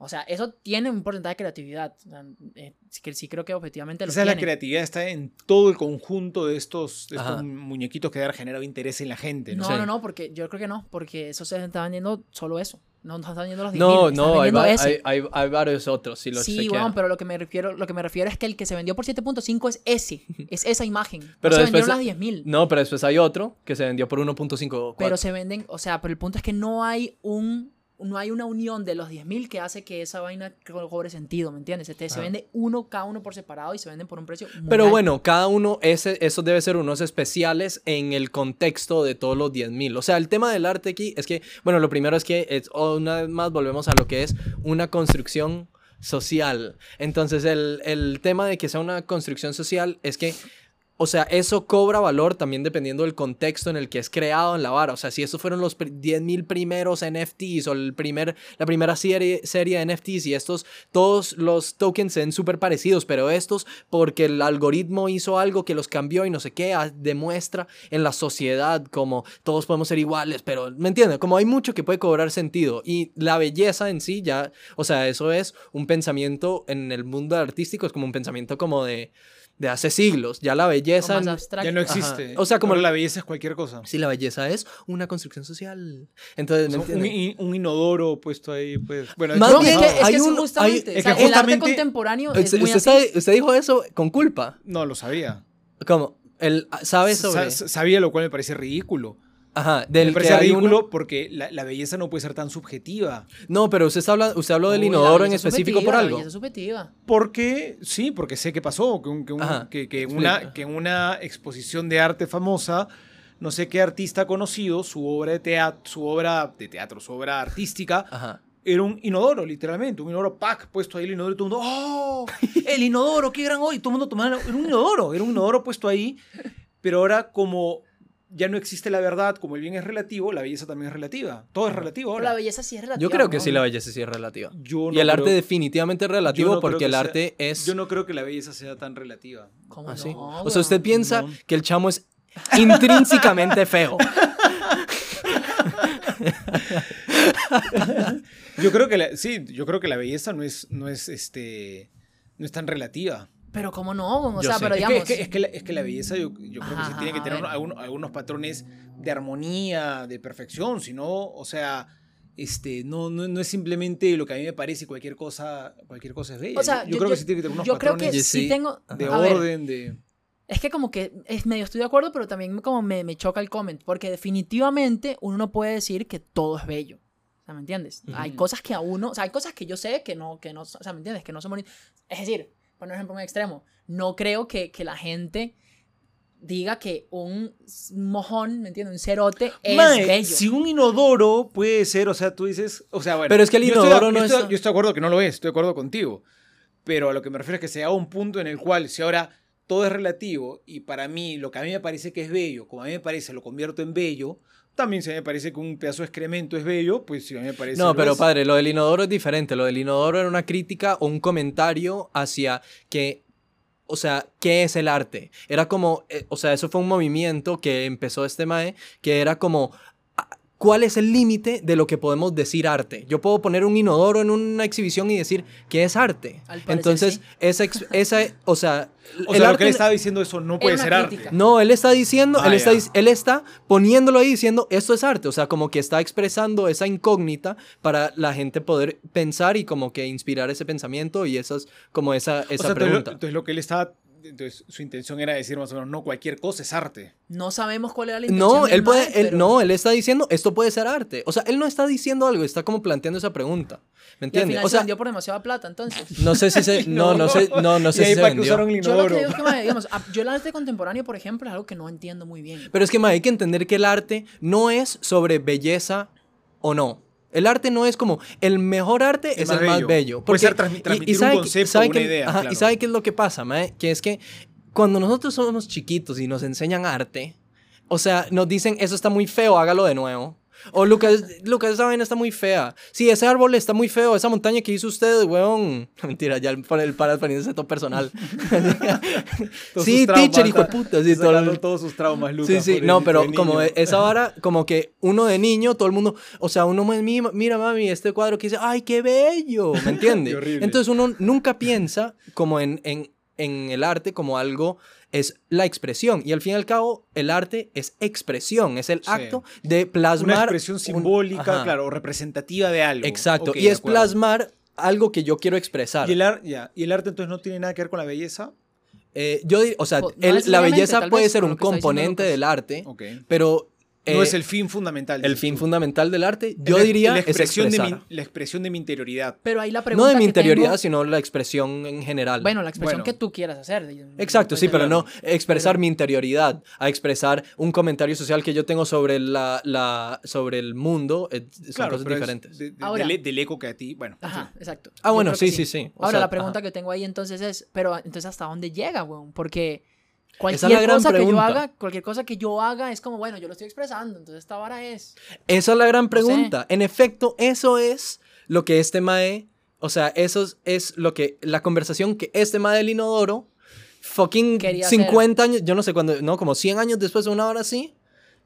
O sea, eso tiene un porcentaje de creatividad. O sea, eh, sí, que- sí creo que objetivamente lo Esa es la tiene. creatividad, está en todo el conjunto de estos, de estos Ajá. muñequitos que han generado interés en la gente, ¿no? No, Sí. no, no, porque yo creo que no, porque eso se está vendiendo solo eso. No no está vendiendo los 10.000, No, no, hay, vendiendo va- ese. hay, hay, hay varios otros. Si Sí, chequean. bueno, pero lo que me refiero, lo que me refiero es que el que se vendió por 7.5 es ese, <laughs> es esa imagen. Pero se después- vendieron las 10.000. No, pero después hay otro que se vendió por 1.5. Pero se venden, o sea, pero el punto es que no hay un no hay una unión de los 10.000 que hace que esa vaina co- cobre sentido, ¿me entiendes? Este, se vende uno cada uno por separado y se venden por un precio muy Pero alto. bueno, cada uno, ese, esos debe ser unos especiales en el contexto de todos los 10.000. O sea, el tema del arte aquí es que, bueno, lo primero es que, es, una vez más, volvemos a lo que es una construcción social. Entonces, el, el tema de que sea una construcción social es que, o sea, eso cobra valor también dependiendo del contexto en el que es creado en la vara. O sea, si esos fueron los pri- 10.000 primeros NFTs o el primer, la primera serie, serie de NFTs y estos, todos los tokens se ven súper parecidos, pero estos, porque el algoritmo hizo algo que los cambió y no sé qué, demuestra en la sociedad como todos podemos ser iguales, pero, ¿me entiendes? Como hay mucho que puede cobrar sentido y la belleza en sí ya, o sea, eso es un pensamiento en el mundo artístico, es como un pensamiento como de de hace siglos. Ya la O belleza. más abstracto. Ya no Ajá. existe. O sea, como Ahora la belleza es cualquier cosa. Sí, la belleza es una construcción social. Entonces, O ¿me sea, un, inodoro puesto ahí, pues. Bueno, Más No, es bien, que, es hay que sí, un- justamente. hay- o sea, es que el arte contemporáneo es Usted, muy usted así. sabe- usted dijo eso con culpa. no lo sabía. ¿Cómo? Él sabe Sa- sobre. sa- sabía lo cual me parece ridículo. Ajá, del me que parece hay ridículo uno- porque la, la belleza no puede ser tan subjetiva. No, pero usted, está hablando, usted habló del Uy, la inodoro en específico por la algo. belleza subjetiva. Porque, sí, porque sé qué pasó, que, un- que un- que, que una, que en una exposición de arte famosa, no sé qué artista conocido, su obra de teatro, su obra de teatro, su obra artística, Ajá. era un inodoro, literalmente, un inodoro pack puesto ahí el inodoro y todo el mundo, ¡oh! <laughs> El inodoro, qué gran hoy, todo el mundo tomando, era un inodoro, era un inodoro puesto ahí, pero ahora como ya no existe la verdad, como el bien es relativo, la belleza también es relativa, todo es relativo la belleza sí es relativa. Yo creo que ¿no? sí la belleza sí es relativa. Yo y el arte definitivamente es relativo no porque que el sea- arte es... Yo no creo que la belleza sea tan relativa. ¿Cómo así. no, o sea, usted piensa No. que el chamo es intrínsecamente feo. <laughs> Yo creo que la, sí, yo creo que la belleza no es, no es este, no es tan relativa. Pero cómo no, o Yo sea, sé. pero Es que, digamos... es, que, es que la, es que la belleza yo, yo creo que sí Ajá, tiene que tener algunos, algunos patrones de armonía, de perfección, si no, o sea, este, no, no, no es simplemente lo que a mí me parece cualquier cosa, cualquier cosa es bella. O sea, yo, yo creo que sí tiene que tener unos yo creo que patrones sí tengo... de a ver, orden, de... Es que como que es medio estoy de acuerdo, pero también como me, me choca el comment, porque definitivamente uno no puede decir que todo es bello. O sea, ¿me entiendes? Hay Ujú. cosas que a uno, o sea, hay cosas que yo sé que no, que no, o sea, ¿me entiendes? Que no son bonitas. Es decir, por ejemplo, un extremo, no creo que, que la gente diga que un mojón, ¿me entiendes? Un cerote es Mae, bello. Si un inodoro puede ser, o sea, tú dices, o sea, bueno. Pero es que el inodoro no es- Yo estoy de acuerdo que no lo es, estoy de acuerdo contigo. Pero a lo que me refiero es que se haga un punto en el cual, si ahora todo es relativo y para mí lo que a mí me parece que es bello, como a mí me parece, lo convierto en bello, también si a mí me parece que un pedazo de excremento es bello, pues si a mí me parece. No, pero es. padre, lo del inodoro es diferente. Lo del inodoro era una crítica o un comentario hacia que, o sea, ¿qué es el arte? Era como, eh, o sea, eso fue un movimiento que empezó este mae, que era como, ¿cuál es el límite de lo que podemos decir arte? Yo puedo poner un inodoro en una exhibición y decir, ¿qué es arte? Al parecer, Entonces, sí. esa, o sea, <laughs> O el sea, lo arte que él estaba diciendo eso no puede ser arte. no, él está diciendo, Ah, él, está, él está poniéndolo ahí diciendo, esto es arte, o sea, como que está expresando esa incógnita para la gente poder pensar y como que inspirar ese pensamiento y esas, como esa, esa O sea, entonces lo, pregunta. entonces lo que él estaba. Entonces su intención era decir más o menos, no, cualquier cosa es arte. No sabemos cuál era la intención No, él puede, mae, él, pero- no, él está diciendo, esto puede ser arte. O sea, él no está diciendo algo, está como planteando esa pregunta. ¿Me Y al entiendes? final O se sea, vendió por demasiada plata, entonces. <laughs> no sé si se, no, no sé, no, no <laughs> y sé ahí si se para que vendió. usaron el Yo lo que digo es que, digamos, yo el arte contemporáneo, por ejemplo, es algo que no entiendo muy bien. Pero es que, ma, hay que entender que el arte no es sobre belleza o no. El arte no es como el mejor arte El es más el más bello. bello. Puede ser Porque- transmi- transmitir un que- concepto, sabe una que- idea, ajá, claro. Y sabe qué es lo que pasa, ma? que es que cuando nosotros somos chiquitos y nos enseñan arte, o sea, nos dicen, eso está muy feo, hágalo de nuevo. O Lucas, Lucas, esa vaina está muy fea. Sí, ese árbol está muy feo. Esa montaña que hizo usted, weón. <laughs> Mentira, ya el, el para poniéndose todo personal. <laughs> Sí, teacher, hijo de puta. Sí, todo el- todos sus traumas, Lucas. Sí, sí, no, pero como esa <laughs> vara, como que uno de niño, todo el mundo, o sea, uno me- mira, mira mami, este cuadro que dice, ay, qué bello, ¿me entiende? Qué horrible. Entonces uno nunca piensa como en, en, en el arte como algo es la expresión y al fin y al cabo el arte es expresión, es el Sí. acto de plasmar Una expresión simbólica, claro, o representativa de algo. Exacto, y es plasmar algo que yo quiero expresar. ¿Y el, ar- ya, ¿Y el arte entonces no tiene nada que ver con la belleza? Eh, yo, o sea, O- no el- la belleza puede ser un diciendo componente Lucas. del arte, pero no eh, es el fin fundamental. el fin tú. fundamental del arte, yo La- diría la es expresión, de mi, la expresión de mi interioridad. Pero ahí la No pregunta de mi que interioridad, tengo- sino la expresión en general. Bueno, la expresión Bueno. que tú quieras hacer. Exacto, sí, pero no expresar Pero- mi interioridad, a expresar un comentario social que yo tengo sobre, la, la, sobre el mundo, eh, son Claro, cosas es diferentes. de- de- Ahora- del, del eco que a ti. Bueno, en Ajá, exacto. Ah, bueno, sí, sí, sí. Ahora, sea, la pregunta ajá. que tengo ahí entonces es, pero entonces ¿hasta dónde llega, weón? Porque Esa cualquier es la gran cosa que yo haga, cualquier cosa que yo haga es como, bueno, yo lo estoy expresando, entonces esta vara es... Esa es la gran sé. pregunta. En efecto, eso es lo que este Mae, o sea, eso es, lo que, la conversación que este Mae del Inodoro, fucking Quería hacer. 50 años, yo no sé cuándo, no, como 100 años después de una hora así,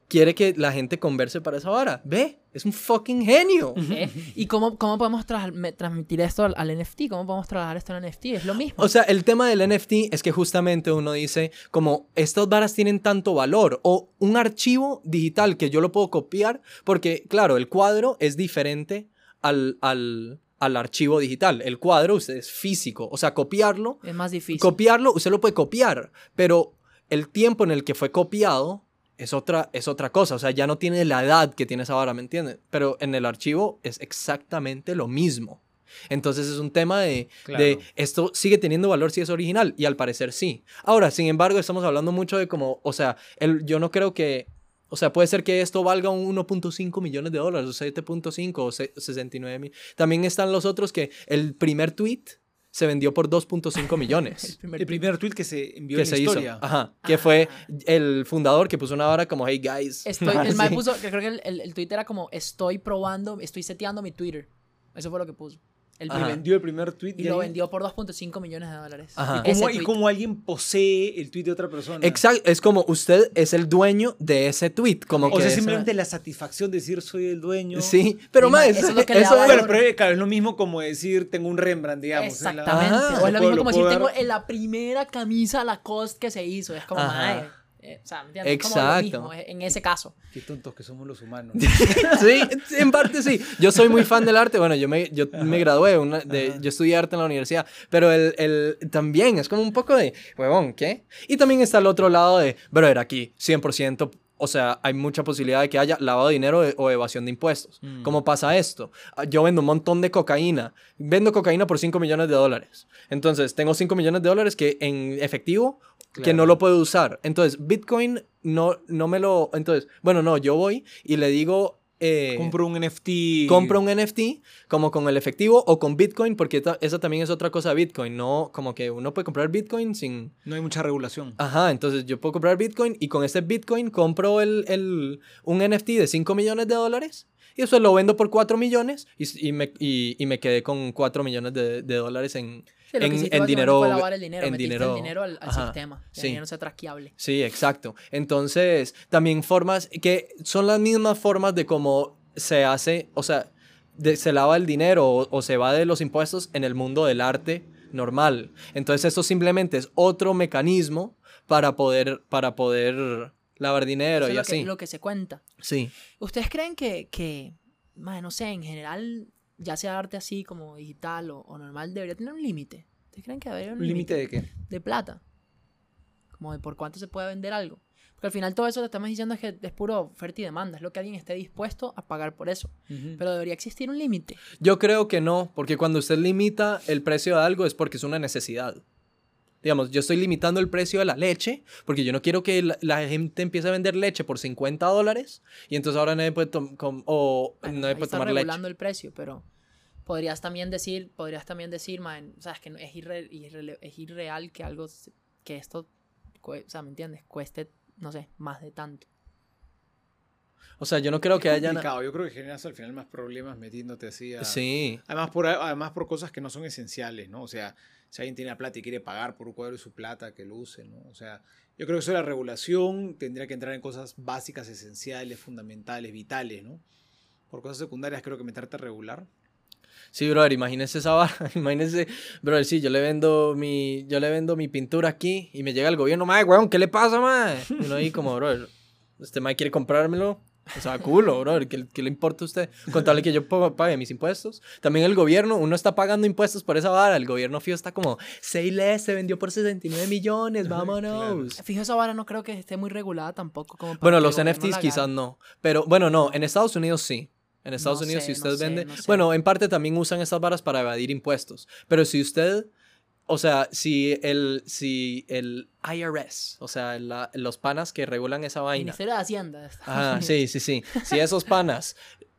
quiere que la gente converse para esa hora. Ve, es un fucking genio. ¿eh? ¿Y cómo, cómo podemos me- transmitir esto al, al NFT? ¿Cómo podemos trasladar esto al NFT? Es lo mismo. O sea, el tema del NFT es que justamente uno dice, como estas varas tienen tanto valor, o un archivo digital que yo lo puedo copiar, porque claro, el cuadro es diferente al, al, al archivo digital. El cuadro usted es físico, o sea, copiarlo, es más difícil. copiarlo, usted lo puede copiar, pero el tiempo en el que fue copiado es otra, es otra cosa, o sea, ya no tiene la edad que tiene esa vara, ¿me entienden? Pero en el archivo es exactamente lo mismo. Entonces es un tema de, Claro. de esto sigue teniendo valor si es original y al parecer sí. Ahora, sin embargo, estamos hablando mucho de como, o sea, el, yo no creo que, o sea, puede ser que esto valga un 1.5 millones de dólares, o 7.5 o se- 69 mil. También están los otros que el primer tweet se vendió por 2.5 millones. <laughs> primer El primer tweet que se envió que en se hizo. historia. Ajá. Que fue el fundador que puso una vara como, hey guys. Estoy, el <laughs> Sí. puso, creo que el, el, el tweet era como, estoy probando, estoy seteando mi Twitter. Eso fue lo que puso. El Ajá. Vendió el primer tweet. y lo vendió por 2.5 millones de dólares. Ajá. ¿Y cómo, y cómo alguien posee el tweet de otra persona? Exacto, es como usted es el dueño de ese tweet, como O que sea, simplemente la satisfacción de decir soy el dueño. Sí, pero más, eso, eso es lo que le eso da es- Bueno, valor. pero claro, es lo mismo como decir tengo un Rembrandt, digamos. en la- Exactamente. Ajá. o es Lo mismo lo como decir, tengo la primera camisa Lacoste que se hizo. Es como, Ajá. Eh, o sea, ¿me entiendes? Es como lo Exacto. mismo, en ese caso. Qué tontos que somos los humanos. <laughs> sí, en parte sí. Yo soy muy fan del arte. Bueno, yo me, yo me gradué, una- de, yo estudié arte en la universidad, pero el, el también es como un poco de, huevón, ¿qué? Y también está el otro lado de, brother, aquí 100%, o sea, hay mucha posibilidad de que haya lavado de dinero o evasión de impuestos. Mm. ¿Cómo pasa esto? Ah, Yo vendo un montón de cocaína. Vendo cocaína por 5 millones de dólares. Entonces, tengo 5 millones de dólares que en efectivo que no lo puedo usar. Entonces, Bitcoin no, no me lo... Entonces, bueno, no, yo voy y le digo... eh, Compro un NFT. compro un NFT como con el efectivo o con Bitcoin, porque ta- esa también es otra cosa de Bitcoin, no como que uno puede comprar Bitcoin sin... No hay mucha regulación. Ajá, entonces yo puedo comprar Bitcoin y con este Bitcoin compro el, el- un NFT de 5 millones de dólares y eso lo vendo por 4 millones y, me, y, y me quedé con 4 millones de, de dólares en, Sí, en, en dinero. el dinero, en dinero- el dinero al, al ajá, sistema. Que sí. el dinero sea traqueable. Sí, exacto. Entonces, también formas que son las mismas formas de cómo se hace, o sea, de- se lava el dinero o, o se va de los impuestos en el mundo del arte normal. Entonces, esto simplemente es otro mecanismo para poder, para poder lavar dinero Eso y lo que, así. lo que se cuenta. Sí. ¿Ustedes creen que, que mae, no sé, en general, ya sea arte así como digital o, o normal, debería tener un límite? ¿Ustedes creen que debería haber ¿Un límite de qué? de plata? Como de por cuánto se puede vender algo. Porque al final todo eso que estamos diciendo es que es puro oferta y demanda. Es lo que alguien esté dispuesto a pagar por eso. Pero debería existir un límite. Yo creo que no, porque cuando usted limita el precio de algo es porque es una necesidad. Digamos, yo estoy limitando el precio de la leche porque yo no quiero que la, la gente empiece a vender leche por 50 dólares y entonces ahora nadie puede, tom- com- o Bueno, nadie puede está tomar leche. regulando el precio, pero podrías también decir, podrías también decir, man, o sea, es que es, irre- irrele- es irreal que algo, que esto, o sea, ¿me entiendes? Cueste, no sé, más de tanto. O sea, yo no creo que haya... Yo creo que generas al final más problemas metiéndote así a... Sí. Además por, además por cosas que no son esenciales, ¿no? O sea, si alguien tiene plata y quiere pagar por un cuadro de su plata, que lo use, ¿no? O sea, yo creo que eso de la regulación tendría que entrar en cosas básicas, esenciales, fundamentales, vitales, ¿no? Por cosas secundarias creo que meterte a regular. Sí, brother, imagínese esa vara. <laughs> Imagínese, brother, sí, yo le vendo mi, yo le vendo mi pintura aquí y me llega el gobierno, mae, weón, ¿qué le pasa, mae? Y uno ahí como, brother, este mae quiere comprármelo. O sea, culo, brother, ¿qué, qué le importa a usted? Con tal de que yo pa- pague mis impuestos. También el gobierno, uno está pagando impuestos por esa vara. El gobierno fío está como, Seiless se vendió por 69 millones, vámonos. Fijo, esa vara no creo que esté muy regulada tampoco. Como Bueno, los NFTs quizás no. Pero bueno, no, en Estados Unidos sí. En Estados No Unidos, sé, si no usted sé, vende. no sé. Bueno, en parte también usan estas varas para evadir impuestos. Pero si usted. O sea, si el, si el IRS, o sea, la- los panas que regulan esa vaina. Ministerio de Hacienda. Ah, sí, sí, sí. Si esos panas,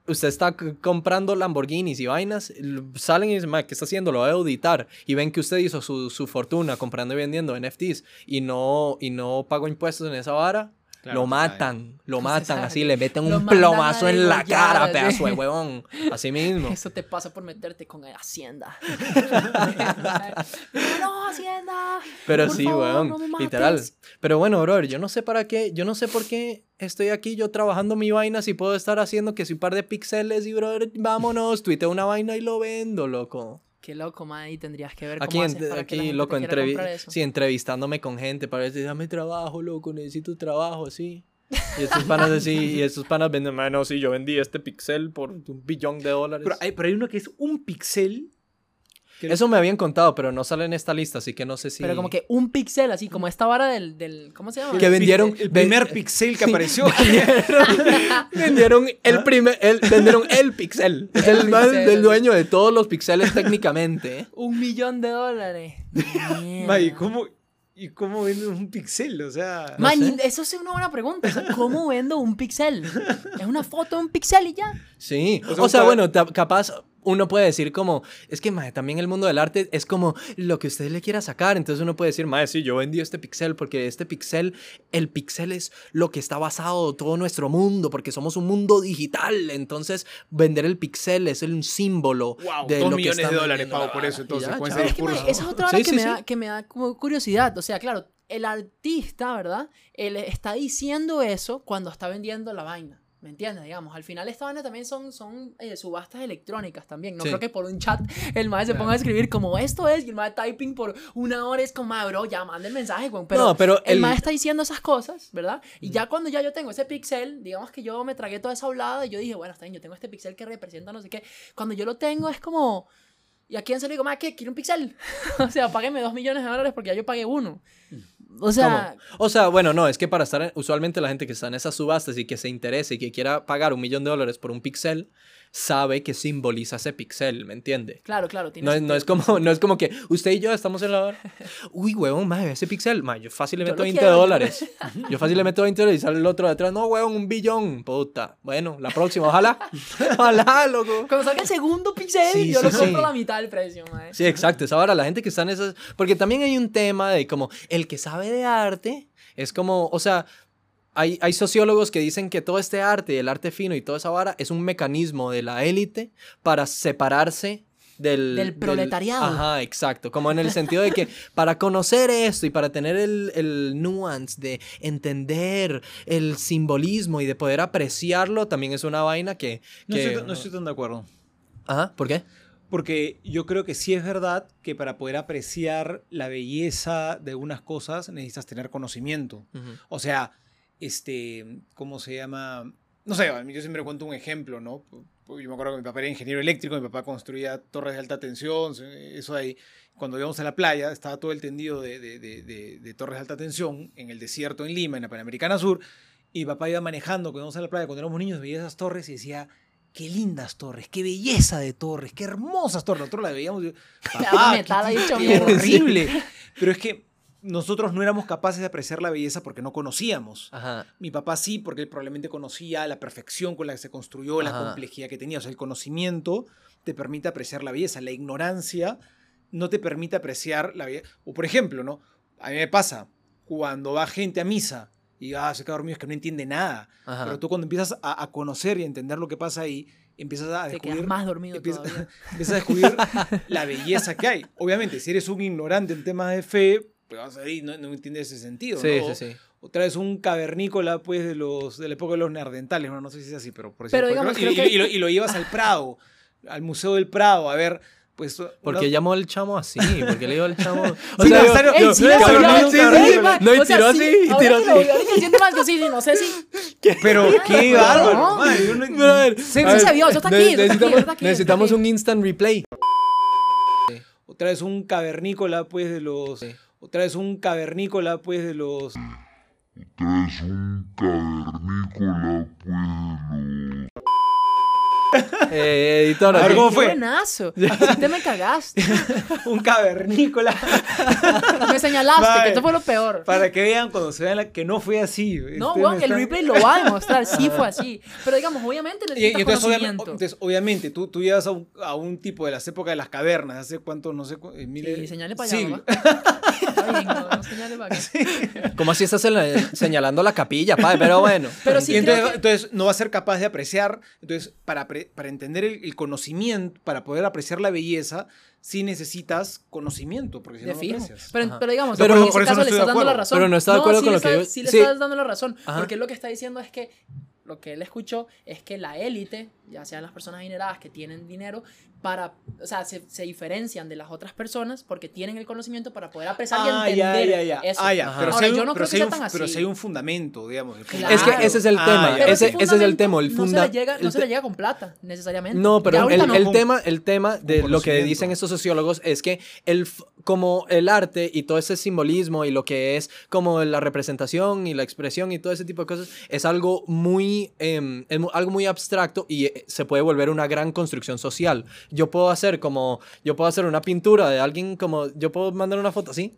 usted está comprando Lamborghinis y vainas, salen y dicen, "Ma, ¿qué está haciendo? Lo voy a auditar. Y ven que usted hizo su, su fortuna comprando y vendiendo NFTs y no, y no pagó impuestos en esa vara. Claro, lo matan, lo matan así, le meten un plomazo en la cara, pedazo de huevón. Así mismo. Eso te pasa por meterte con Hacienda. <laughs> no, Hacienda. Pero por sí, favor, weón, no me literal. Pero bueno, brother, yo no sé para qué, yo no sé por qué estoy aquí yo trabajando mi vaina si puedo estar haciendo que si un par de píxeles y, brother, vámonos, tuiteo una vaina y lo vendo, loco. Qué loco, man, y tendrías que ver Aquí, cómo en- haces para que la aquí gente loco, te entrevi- eso. sí, entrevistándome con gente para decir, dame trabajo, loco, necesito trabajo, así. Y estos panas así, y estos panas venden, mano, sí, yo vendí este pixel por un billón de dólares. Pero hay, pero hay uno que es un pixel. Eso me habían contado, pero no sale en esta lista, así que no sé si... Pero como que un pixel, así como esta vara del, del ¿cómo se llama? Que vendieron- El ven- primer pixel que <laughs> apareció. vendieron <laughs> el primer, el, vendieron el pixel. Es <laughs> el, El más pixel. del dueño de todos los pixeles técnicamente. ¿eh? Un millón de dólares. Ma, ¿y cómo, ¿Y cómo venden un pixel? O sea. Man, sé. eso es una buena pregunta. O sea, ¿Cómo vendo un pixel? Es una foto de un pixel y ya. Sí, O sea, o sea, un bueno, capaz uno puede decir como, es que mae, también el mundo del arte es como lo que usted le quiera sacar, entonces uno puede decir, mae, sí, yo vendí este pixel porque este pixel, el pixel es lo que está basado todo nuestro mundo, porque somos un mundo digital, entonces vender el pixel es un símbolo Wow, de dos lo que millones está de dólares pago por eso, entonces, ya, Pero es que, mae, esa es otra hora Sí, que, sí, me sí. Da, que me da como curiosidad. O sea, claro, el artista, ¿verdad? Él está diciendo eso cuando está vendiendo la vaina. ¿Me entiendes? Digamos, al final esta vaina también son, son eh, subastas electrónicas también. No Sí. creo que por un chat <laughs> el mae se ponga a escribir como esto es y el mae typing por una hora es como, "Ma, bro, ya manda el mensaje, güey". Pero, No, pero el el- mae está diciendo esas cosas, ¿verdad? Y ya cuando ya yo tengo ese pixel, digamos que yo me tragué toda esa hablada y yo dije, bueno, está bien, yo tengo este pixel que representa no sé qué. Cuando yo lo tengo es como... ¿Y a quién se le digo, ma, qué? ¿Quiere un pixel? <laughs> o sea, págueme dos millones de dólares porque ya yo pagué uno. O sea, O sea, bueno, no, es que para estar, en- usualmente la gente que está en esas subastas y que se interese y que quiera pagar un millón de dólares por un pixel, sabe que simboliza ese pixel, ¿me entiende? claro, claro. tiene No, es- no es como, <laughs> no es como que usted y yo estamos en la hora. Uy, huevón, madre, ese pixel. Madre, yo fácil le meto lo 20 quiero, dólares. <laughs> Yo fácil le meto 20 dólares y sale el otro de atrás. No, huevón, un billón. Puta. Bueno, la próxima, ojalá. <laughs> Ojalá, loco. Cuando salga el segundo pixel, Sí, yo sí, lo compro a la mitad del precio, mae. Sí, exacto. Esa vara, la gente que está en esas. Porque también hay un tema de como el que sabe de arte es como, o sea. Hay, hay sociólogos que dicen que todo este arte, el arte fino y toda esa vara es un mecanismo de la élite para separarse del, Del proletariado. Ajá, exacto. Como en el sentido de que para conocer esto y para tener el, el nuance de entender el simbolismo y de poder apreciarlo, también es una vaina que... No, estoy, no estoy tan de acuerdo. Ajá, ¿por qué? Porque yo creo que sí es verdad que para poder apreciar la belleza de unas cosas necesitas tener conocimiento. O sea, este, ¿cómo se llama? No sé, yo siempre cuento un ejemplo, ¿no? Yo me acuerdo que mi papá era ingeniero eléctrico, mi papá construía torres de alta tensión, eso de ahí. Cuando íbamos a la playa, estaba todo el tendido de, de- de- de- de torres de alta tensión en el desierto en Lima, en la Panamericana Sur, y mi papá iba manejando cuando íbamos a la playa, cuando éramos niños, veía esas torres y decía, qué lindas torres, qué belleza de torres, qué hermosas torres. Nosotros las veíamos La papá, metal qué- ahí hecho qué mierda". horrible. <laughs> Pero es que nosotros no éramos capaces de apreciar la belleza porque no conocíamos. Ajá. Mi papá sí, porque él probablemente conocía la perfección con la que se construyó, la Ajá. complejidad que tenía. O sea, el conocimiento te permite apreciar la belleza. La ignorancia no te permite apreciar la belleza. O por ejemplo, ¿no? A mí me pasa, cuando va gente a misa y ah, se queda dormido, es que no entiende nada. Ajá. Pero tú cuando empiezas a, a conocer y a entender lo que pasa ahí, empiezas a Te descubrir, quedas más dormido empiezas, todavía. <laughs> empiezas a descubrir la belleza que hay. <laughs> Obviamente, si eres un ignorante en temas de fe, pues vas ahí, no, no entiendes ese sentido. Sí, ¿no? sí, sí. Otra vez un cavernícola, pues, de, los, de la época de los neandertales. Bueno, no sé si es así, pero por Pero digamos, y, que- y lo, y lo llevas al Prado, al Museo del Prado, a ver, pues... ¿Por una- qué llamó al chamo así? ¿Por qué le dijo al chamo? <laughs> O sea, no, sí, no, No, y o sea, tiró sí, así, y tiró así. ahora que siento más que sí, no sé si... <laughs> Pero qué No. bárbaro, no- Sí, se vio, eso está aquí, necesitamos, un instant replay. Otra vez un cavernícola, pues, de los... Sí. Otra vez un cavernícola, pues, de los... es un cavernícola, pues, los... Eh, ver, ¿qué- ¿cómo fue? buenazo. <laughs> Te me cagaste. <laughs> Un cavernícola. <laughs> Me señalaste, Vale. que esto fue lo peor. Para que vean cuando se vean la, que no fue así. No, Ustedes weón, el están- replay lo va a demostrar, sí fue así. Pero digamos, obviamente Y, y entonces, obviamente, conocimiento. entonces, obviamente, tú, tú llegas a un, a un tipo de las épocas de las cavernas, hace cuánto, no sé, eh, miles Sí, señale para allá, ¿Cómo así estás señalando la capilla, padre? Pero bueno. Pero sí entonces, creo que- entonces no va a ser capaz de apreciar. Entonces, para, pre- para entender el, el conocimiento, para poder apreciar la belleza, sí necesitas conocimiento, porque si De no, no aprecias. Pero, digamos, Pero en por ese eso caso no le estás dando la razón. Pero no está de acuerdo sí con le lo que yo- Sí le sí. estás dando la razón. Ajá. Porque lo que está diciendo es que lo que él escuchó es que la élite, ya sean las personas adineradas que tienen dinero, para, o sea, se, se diferencian de las otras personas porque tienen el conocimiento para poder apreciar Ah, y ya, entender ya, ya. eso. Ah, ya. Pero, Ahora, si yo un, no pero creo si que sea un- tan pero así. si hay un fundamento, digamos. Claro. Es que ese es el Ah, tema. Pero ese, ese ese es el tema. El no, se funda le llega, no se le llega con plata, necesariamente. No, pero el, no. el tema, el tema de lo que dicen estos sociólogos es que el, como el arte y todo ese simbolismo y lo que es como la representación y la expresión y todo ese tipo de cosas es algo muy, em, algo muy abstracto y se puede volver una gran construcción social. Yo puedo hacer como, yo puedo hacer una pintura de alguien como, yo puedo mandar una foto así.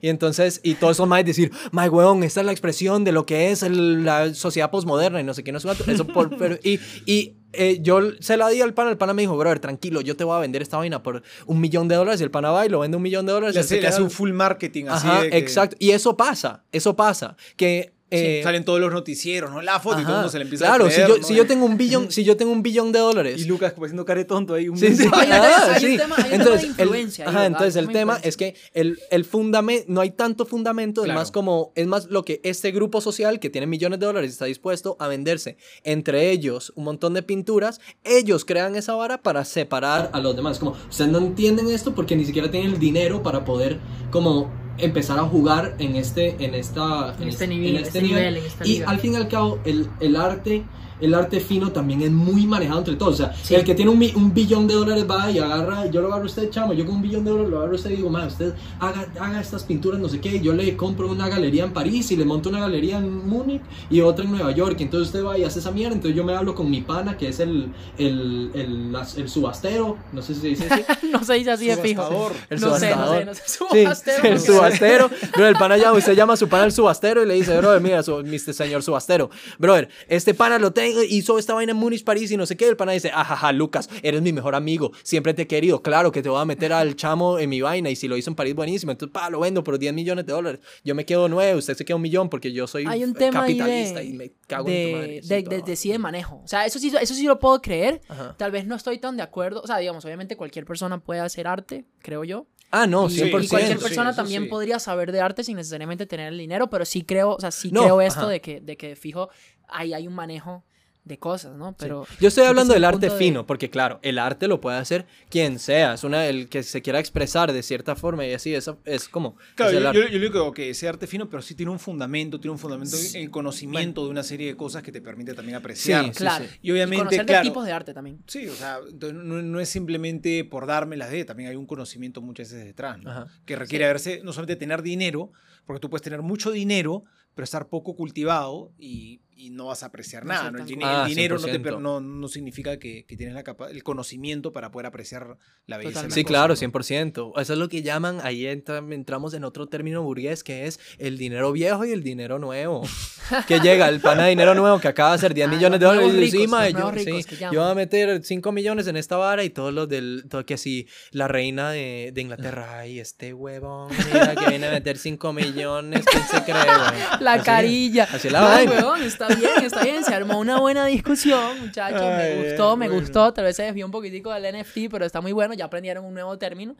Y entonces, y todos esos más decir, my weón, esta es la expresión de lo que es el- la sociedad posmoderna y no sé qué, no sé cuánto". Eso por, pero- y, y eh, yo se la di al pana, el pana me dijo, brother, tranquilo, yo te voy a vender esta vaina por un millón de dólares y el pana va y lo vende un millón de dólares. Le hace, le hace un full marketing así. Ajá, de que- exacto. Y eso pasa, eso pasa. Que Sí, eh, salen todos los noticieros, ¿no? La foto y todo el mundo se le empieza claro, a creer, si yo, ¿no? si yo tengo un billón, si yo tengo un billón de dólares. Y Lucas como haciendo cara tonto ahí. Un Sí, sí. Hay un Ah, tema- hay un sí. tema- hay un tema de Entonces, el- influencia ahí, ajá, entonces el Tema influencia. es que el, el fundamento, no hay tanto fundamento, es Claro. más como, es más lo que este grupo social que tiene millones de dólares está dispuesto a venderse. Entre ellos, un montón de pinturas, ellos crean esa vara para separar a los demás. Como, ustedes no entienden esto porque ni siquiera tienen el dinero para poder, como, empezar a jugar en este, en esta, En este nivel, este nivel, en esta y al fin y al cabo, el, el arte el arte fino también es muy manejado entre todos. O sea, Sí. el que tiene un, billón de dólares va y agarra, yo lo agarro a usted, chamo, yo con un billón de dólares lo agarro a usted y digo, ma, usted haga, haga estas pinturas, no sé qué, yo le compro una galería en París y le monto una galería en Múnich y otra en Nueva York. Y entonces usted va y hace esa mierda. Entonces yo me hablo con mi pana, que es el, el, el, el subastero, no sé si se dice así. <laughs> no se dice así de fijo. Subastador. El no sé, no subastador. sé, no sé. Sí, Subastero. el no sé. subastero. <laughs> El pana llama, usted llama a su pana el subastero y le dice, brother, mira, su, Mr. señor subastero. Brother, este pana lo tengo, hizo esta vaina en Múnich, París y no sé qué. El pana dice, ajaja, Lucas, eres mi mejor amigo, siempre te he querido. Claro que te voy a meter al chamo en mi vaina y si lo hizo en París, buenísimo. Entonces, pa, lo vendo por 10 millones de dólares. Yo me quedo nueve, usted se queda un millón porque yo soy Hay un eh, tema capitalista de, y me cago en tu de, madre. de, de- de sí de manejo. O sea, eso sí, eso sí lo puedo creer. Ajá. Tal vez no estoy tan de acuerdo. O sea, digamos, obviamente cualquier persona puede hacer arte, creo yo. Ah, no, y, 100%. y cualquier sí, persona eso también sí. podría saber de arte sin necesariamente tener el dinero, pero sí creo, o sea, sí No, creo esto ajá. de que, de que fijo, ahí hay un manejo de cosas, ¿no? Pero Yo estoy hablando ese del arte punto de- fino, porque claro, el arte lo puede hacer quien sea, es una, el que se quiera expresar de cierta forma y así, es, es como... Claro, es yo, yo, yo le digo que sea arte fino, pero sí tiene un fundamento, tiene un fundamento, el conocimiento de una serie de cosas que te permite también apreciar. Sí, Claro. sí. Y obviamente, conocer de claro. tipos de arte también. Sí, o sea, no, no es simplemente por darme las de, también hay un conocimiento muchas veces detrás, ¿no? Ajá. Que requiere verse, no solamente tener dinero, porque tú puedes tener mucho dinero, pero estar poco cultivado y, y no vas a apreciar No nada. El, Ah, el dinero no, te 100%. per- no, no significa que, que tienes la capa- el conocimiento para poder apreciar la belleza. Totalmente. Sí, cosas, claro, ¿no? 100%. Eso es lo que llaman, ahí entra- entramos en otro término burgués, que es el dinero viejo y el dinero nuevo. <laughs> que llega el pana de dinero nuevo que acaba de hacer 10 Ah, millones de dólares y ricos, los yo, ricos sí, yo voy a meter 5 millones en esta vara y todos los del, todo que sí, la reina de, de Inglaterra, <laughs> ay, este huevón, mira que viene a meter 5 millones, ¿quién se cree, güey? La Así- carilla. así la vaina. huevón, está bien, está bien. Se armó una buena discusión, muchachos. Ay, me gustó, me bueno. gustó. Tal vez se desvió un poquitico del NFT, pero está muy bueno. Ya aprendieron un nuevo término.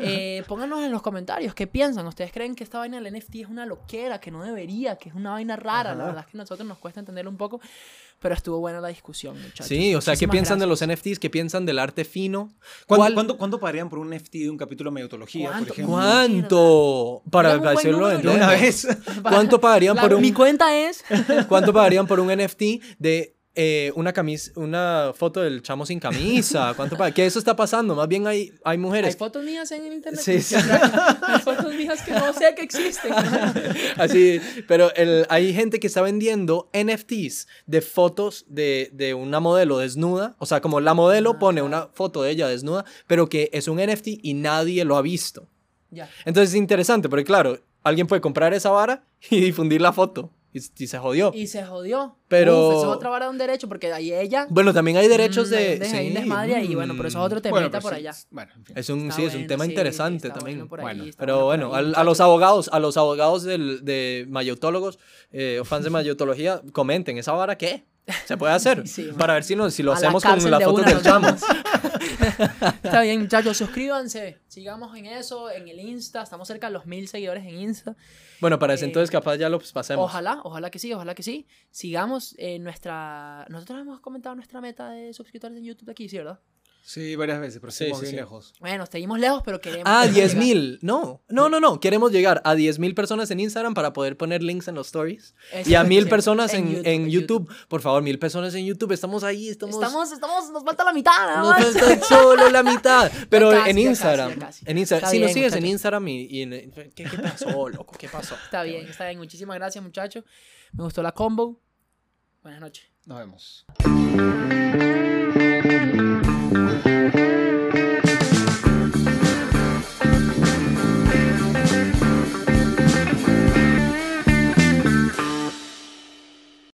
Eh, <laughs> pónganos en los comentarios qué piensan. ¿Ustedes creen que esta vaina del NFT es una loquera, que no debería, que es una vaina rara? La verdad es que a nosotros nos cuesta entenderlo un poco, pero estuvo buena la discusión, muchachos. Sí, o sea, ¿qué piensan de los NFTs? ¿Qué piensan del arte fino? ¿Cuánto, ¿Cuál- cuánto, cuánto pagarían por un NFT de un capítulo de Mediotología, por ¿Cuánto? ejemplo? ¿Cuánto? Para decirlo De una vez. <laughs> ¿Cuánto pagarían La- por un Mi cuenta es... ¿Cuánto pagarían por un NFT de eh, una camisa, una foto del chamo sin camisa? <laughs> ¿Cuánto ¿Qué eso está pasando? Más bien hay, hay Hay mujeres. fotos mías en internet. Sí, sí. <laughs> Hay fotos mías que no sé que existen. <laughs> Así, pero el, hay gente que está vendiendo NFTs de fotos de, de una modelo desnuda. O sea, como la modelo Ah, pone una foto de ella desnuda, pero que es un NFT y nadie lo ha visto. ya. Entonces es interesante, porque claro, alguien puede comprar esa vara y difundir la foto. Y, y se jodió. Y se jodió. Pero- Uf, eso es otra vara de un derecho, porque ahí ella. Bueno, también hay derechos mm, de... un sí, desmadre ahí, bueno, pero eso es otro mm. temita pero por sí, allá. Bueno, en fin. Es un, Está sí, es un bueno, tema sí, interesante también. bueno por ahí, Bueno, Pero bueno bueno, por ahí, a, los abogados, a los abogados del, de mayotólogos eh, o fans de mayotología, comenten, ¿esa vara qué? ¿Se puede hacer? <laughs> Sí, Para ver si, lo A la hacemos con cárcel la de foto una del chamo. <laughs> Está bien, muchachos, suscríbanse. Sigamos en eso, en el Insta. Estamos cerca de los mil seguidores en Insta. Bueno, para ese Eh, entonces capaz ya lo pasemos. Ojalá, ojalá que sí, ojalá que sí. Sigamos nuestra. Nosotros hemos comentado nuestra meta de suscriptores en YouTube aquí, ¿sí, verdad? Sí, varias veces, pero Sí, seguimos sí, bien sí. lejos. Bueno, seguimos lejos, pero queremos. Ah, queremos 10 llegar. mil. No, no, no, no. Queremos llegar a 10 mil personas en Instagram para poder poner links en los stories. Eso Y a es mil cierto. personas en, en, en YouTube. Por favor, mil personas en YouTube. Estamos ahí, estamos... Estamos, estamos, nos falta la mitad, nada Nos falta solo la mitad. <laughs> Pero casi, en casi, Instagram. ya casi. En Instagram. Si nos sigues en. Instagram y, y en- ¿qué, ¿Qué pasó, loco? ¿Qué pasó? Está bien, está bien. Muchísimas gracias, muchachos. Me gustó la combo. Buenas noches. Nos vemos.